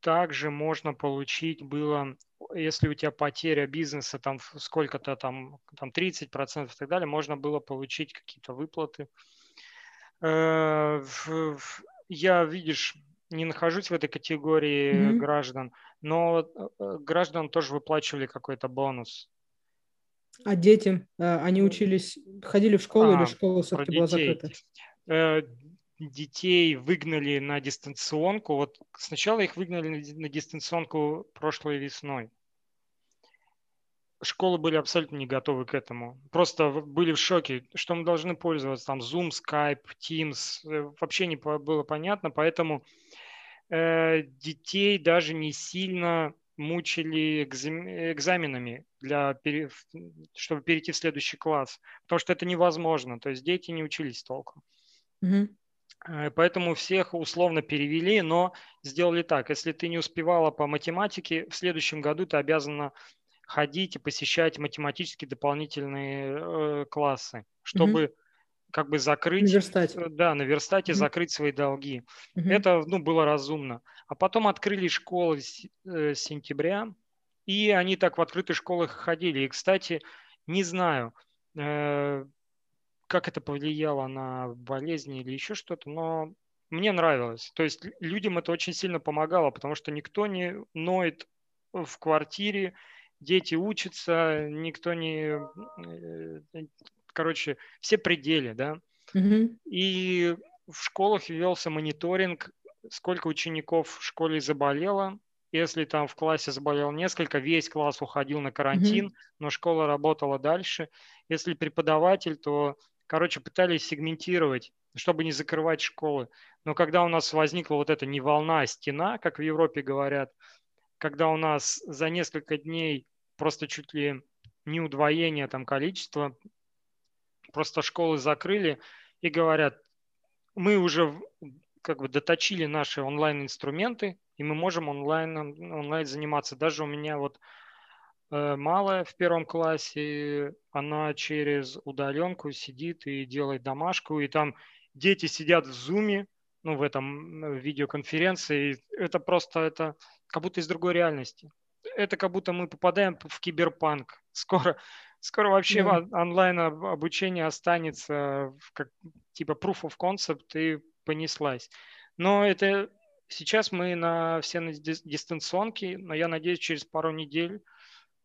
также можно получить было, если у тебя потеря бизнеса там сколько-то там, там 30% и так далее, можно было получить какие-то выплаты. Э, я, видишь, не нахожусь в этой категории mm-hmm. граждан, но э, граждан тоже выплачивали какой-то бонус. А дети, э, они учились, ходили в школу а, или школа все-таки была закрыта? Э, детей выгнали на дистанционку. Вот сначала их выгнали на дистанционку прошлой весной. Школы были абсолютно не готовы к этому. Просто были в шоке, что мы должны пользоваться там Zoom, Skype, Teams. Вообще не было понятно, поэтому э, детей даже не сильно мучили экзаменами, для, чтобы перейти в следующий класс, потому что это невозможно, то есть дети не учились толком. Угу. Поэтому всех условно перевели, но сделали так. Если ты не успевала по математике, в следующем году ты обязана ходить и посещать математические дополнительные э, классы, чтобы угу как бы закрыть, наверстать. Э, да, наверстать и mm-hmm. закрыть свои долги. Mm-hmm. Это, ну, было разумно. А потом открыли школы с, э, с сентября, и они так в открытых школах ходили. И, кстати, не знаю, э, как это повлияло на болезни или еще что-то, но мне нравилось. То есть людям это очень сильно помогало, потому что никто не ноет в квартире, дети учатся, никто не э, короче, все пределы, да. Mm-hmm. И в школах велся мониторинг, сколько учеников в школе заболело. Если там в классе заболел несколько, весь класс уходил на карантин, mm-hmm. но школа работала дальше. Если преподаватель, то, короче, пытались сегментировать, чтобы не закрывать школы. Но когда у нас возникла вот эта не волна, а стена, как в Европе говорят, когда у нас за несколько дней просто чуть ли не удвоение там количества просто школы закрыли и говорят, мы уже как бы доточили наши онлайн-инструменты, и мы можем онлайн, онлайн заниматься. Даже у меня вот э, малая в первом классе, она через удаленку сидит и делает домашку, и там дети сидят в зуме, ну, в этом в видеоконференции, это просто, это как будто из другой реальности. Это как будто мы попадаем в киберпанк. Скоро Скоро вообще yeah. онлайн обучение останется как типа proof of concept и понеслась. Но это сейчас мы на все на дистанционке, но я надеюсь, через пару недель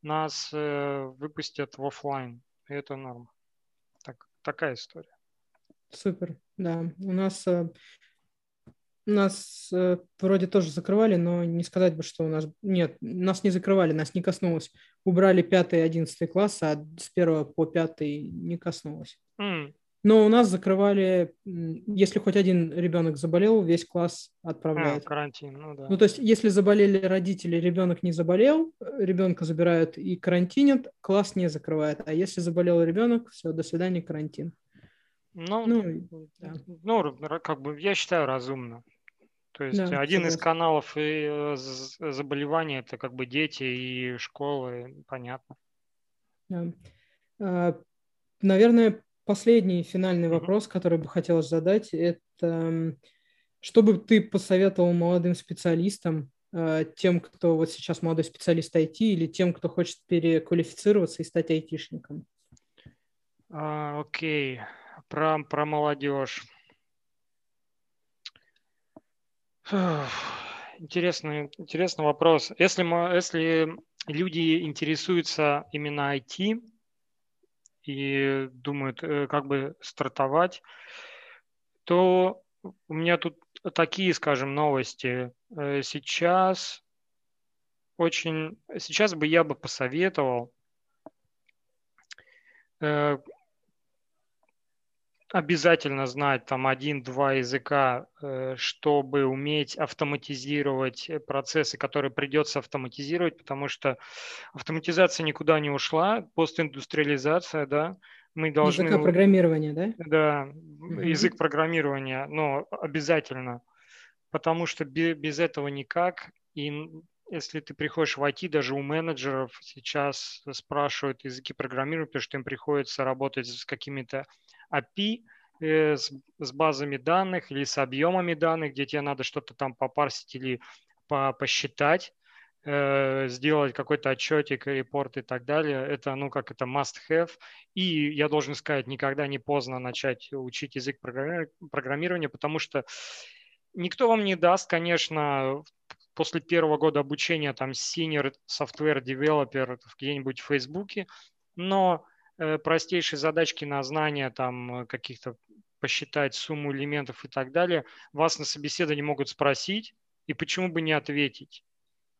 нас э, выпустят в офлайн. это норма. Так, такая история. Супер, да. У нас э, Нас э, вроде тоже закрывали, но не сказать бы, что у нас... Нет, нас не закрывали, нас не коснулось. Убрали 5 и 11 класс, а с 1 по 5 не коснулось. Mm. Но у нас закрывали, если хоть один ребенок заболел, весь класс отправляют. А, карантин, ну да. Ну, то есть, если заболели родители, ребенок не заболел, ребенка забирают и карантинят, класс не закрывает. А если заболел ребенок, все, до свидания, карантин. Ну, ну, да. ну как бы, я считаю, разумно. То есть да, один согласен. из каналов и э, заболеваний это как бы дети и школы, понятно. Да. А, наверное, последний финальный вопрос, который бы хотелось задать, это что бы ты посоветовал молодым специалистам, а, тем, кто вот сейчас молодой специалист IT или тем, кто хочет переквалифицироваться и стать айтишником? А, окей, про, про молодежь. Интересный, интересный вопрос. Если, мы, если люди интересуются именно IT и думают, э, как бы стартовать, то у меня тут такие, скажем, новости. Э, сейчас очень, сейчас бы я бы посоветовал э, обязательно знать там один-два языка, э, чтобы уметь автоматизировать э, процессы, которые придется автоматизировать, потому что автоматизация никуда не ушла, постиндустриализация, да, мы должны... Языка программирования, да? Да, угу. язык программирования, но обязательно, потому что без этого никак, и если ты приходишь в IT, даже у менеджеров сейчас спрашивают языки программирования, потому что им приходится работать с какими-то API э, с, с базами данных или с объемами данных, где тебе надо что-то там попарсить или по, посчитать, э, сделать какой-то отчетик, репорт и так далее. Это, ну, как это must-have. И я должен сказать, никогда не поздно начать учить язык программирования, потому что никто вам не даст, конечно, после первого года обучения там senior software developer где-нибудь в Фейсбуке, но Э, простейшие задачки на знание там э, каких-то посчитать сумму элементов и так далее, вас на собеседовании могут спросить, и почему бы не ответить?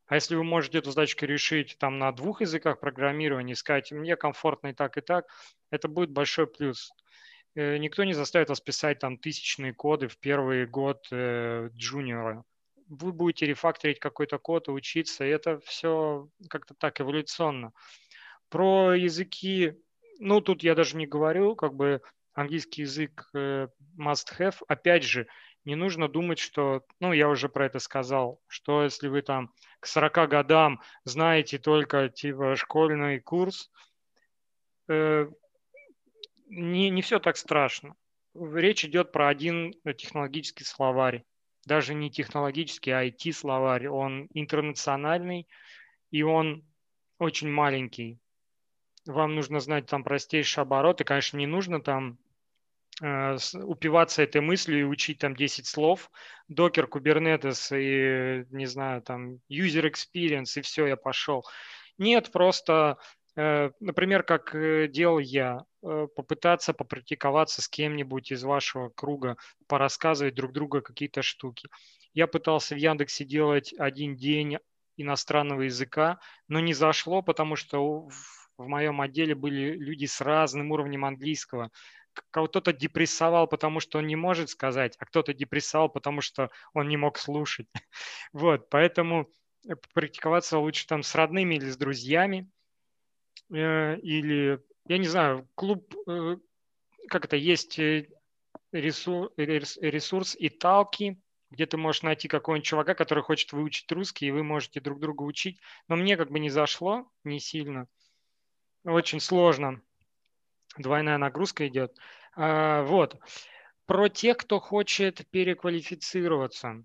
А если вы можете эту задачку решить там на двух языках программирования сказать, мне комфортно и так, и так, это будет большой плюс. Э, никто не заставит вас писать там тысячные коды в первый год э, джуниора. Вы будете рефакторить какой-то код и учиться, и это все как-то так эволюционно. Про языки ну, тут я даже не говорю, как бы английский язык э, must have. Опять же, не нужно думать, что, ну, я уже про это сказал, что если вы там к 40 годам знаете только типа школьный курс, э, не, не все так страшно. Речь идет про один технологический словарь. Даже не технологический, а IT-словарь. Он интернациональный, и он очень маленький вам нужно знать там простейшие обороты. Конечно, не нужно там э, упиваться этой мыслью и учить там 10 слов. Докер, Kubernetes и, не знаю, там, user experience, и все, я пошел. Нет, просто, например, как э, делал я, э, попытаться попрактиковаться с кем-нибудь из вашего круга, порассказывать друг другу какие-то штуки. Я пытался в Яндексе делать один день иностранного языка, но не зашло, потому что в моем отделе были люди с разным уровнем английского. Кто-то депрессовал, потому что он не может сказать, а кто-то депрессовал, потому что он не мог слушать. Вот, поэтому э, практиковаться лучше там с родными или с друзьями. Э, или, я не знаю, клуб, э, как это, есть ресурс, ресурс Италки, где ты можешь найти какого-нибудь чувака, который хочет выучить русский, и вы можете друг друга учить. Но мне как бы не зашло, не сильно очень сложно. Двойная нагрузка идет. А, вот. Про тех, кто хочет переквалифицироваться.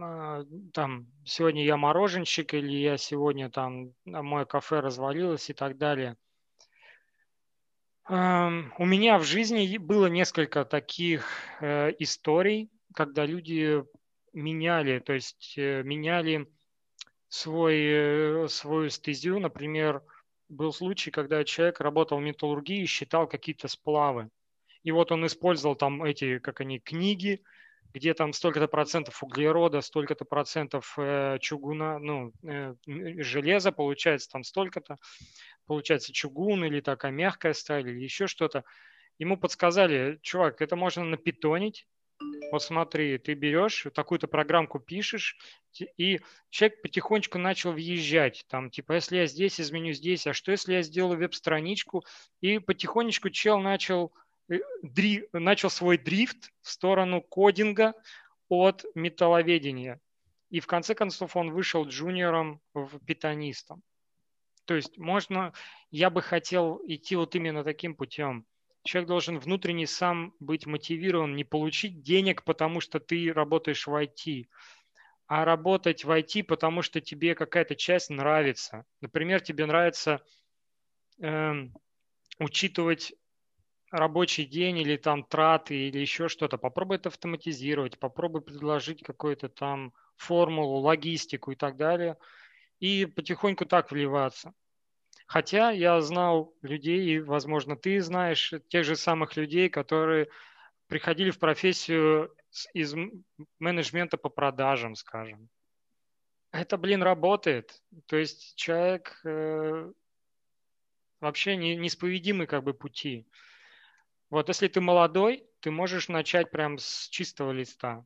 А, там, сегодня я мороженщик, или я сегодня там, мое кафе развалилось и так далее. У меня в жизни было несколько таких э, историй, когда люди меняли, то есть э, меняли свой, э, свою стезю. Например, был случай, когда человек работал в металлургии и считал какие-то сплавы. И вот он использовал там эти, как они, книги, где там столько-то процентов углерода, столько-то процентов э, чугуна, ну, э, железа, получается там столько-то, получается чугун или такая мягкая сталь или еще что-то. Ему подсказали, чувак, это можно напитонить, вот смотри, ты берешь, такую-то программку пишешь, и человек потихонечку начал въезжать. Там, типа, если я здесь изменю здесь, а что если я сделаю веб-страничку? И потихонечку чел начал, дри, начал свой дрифт в сторону кодинга от металловедения. И в конце концов он вышел джуниором в питанистом. То есть можно, я бы хотел идти вот именно таким путем человек должен внутренне сам быть мотивирован, не получить денег, потому что ты работаешь в IT, а работать в IT, потому что тебе какая-то часть нравится. Например, тебе нравится э, учитывать рабочий день или там траты или еще что-то. Попробуй это автоматизировать, попробуй предложить какую-то там формулу, логистику и так далее. И потихоньку так вливаться. Хотя я знал людей, и, возможно, ты знаешь тех же самых людей, которые приходили в профессию из менеджмента по продажам, скажем. Это, блин, работает. То есть человек э, вообще не, неисповедимы как бы пути. Вот если ты молодой, ты можешь начать прям с чистого листа.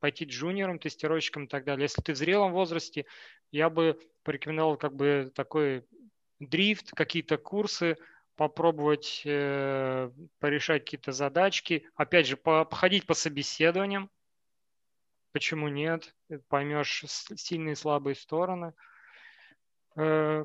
Пойти джуниором, тестировщиком и так далее. Если ты в зрелом возрасте, я бы порекомендовал как бы такой дрифт, какие-то курсы, попробовать э, порешать какие-то задачки. Опять же, по, походить по собеседованиям. Почему нет? Поймешь сильные и слабые стороны. Э,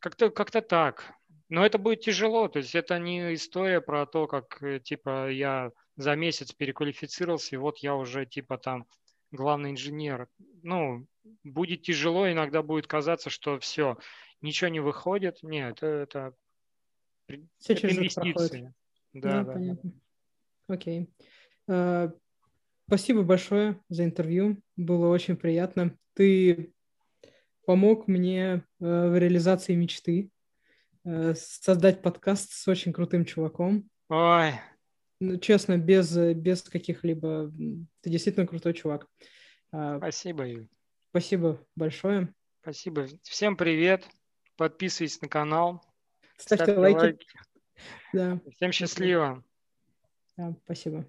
как-то как так. Но это будет тяжело. То есть это не история про то, как э, типа я за месяц переквалифицировался, и вот я уже типа там главный инженер. Ну, будет тяжело, иногда будет казаться, что все, ничего не выходит. Нет, это, Все это инвестиции. Да, да, да, понятно. Окей. Uh, спасибо большое за интервью. Было очень приятно. Ты помог мне uh, в реализации мечты создать подкаст с очень крутым чуваком. Ой. Ну, честно, без, без каких-либо... Ты действительно крутой чувак. Спасибо, Юль. Спасибо большое. Спасибо. Всем привет. Подписывайтесь на канал. Ставьте, ставьте лайки. лайки. Да. Всем счастливо. Да, спасибо.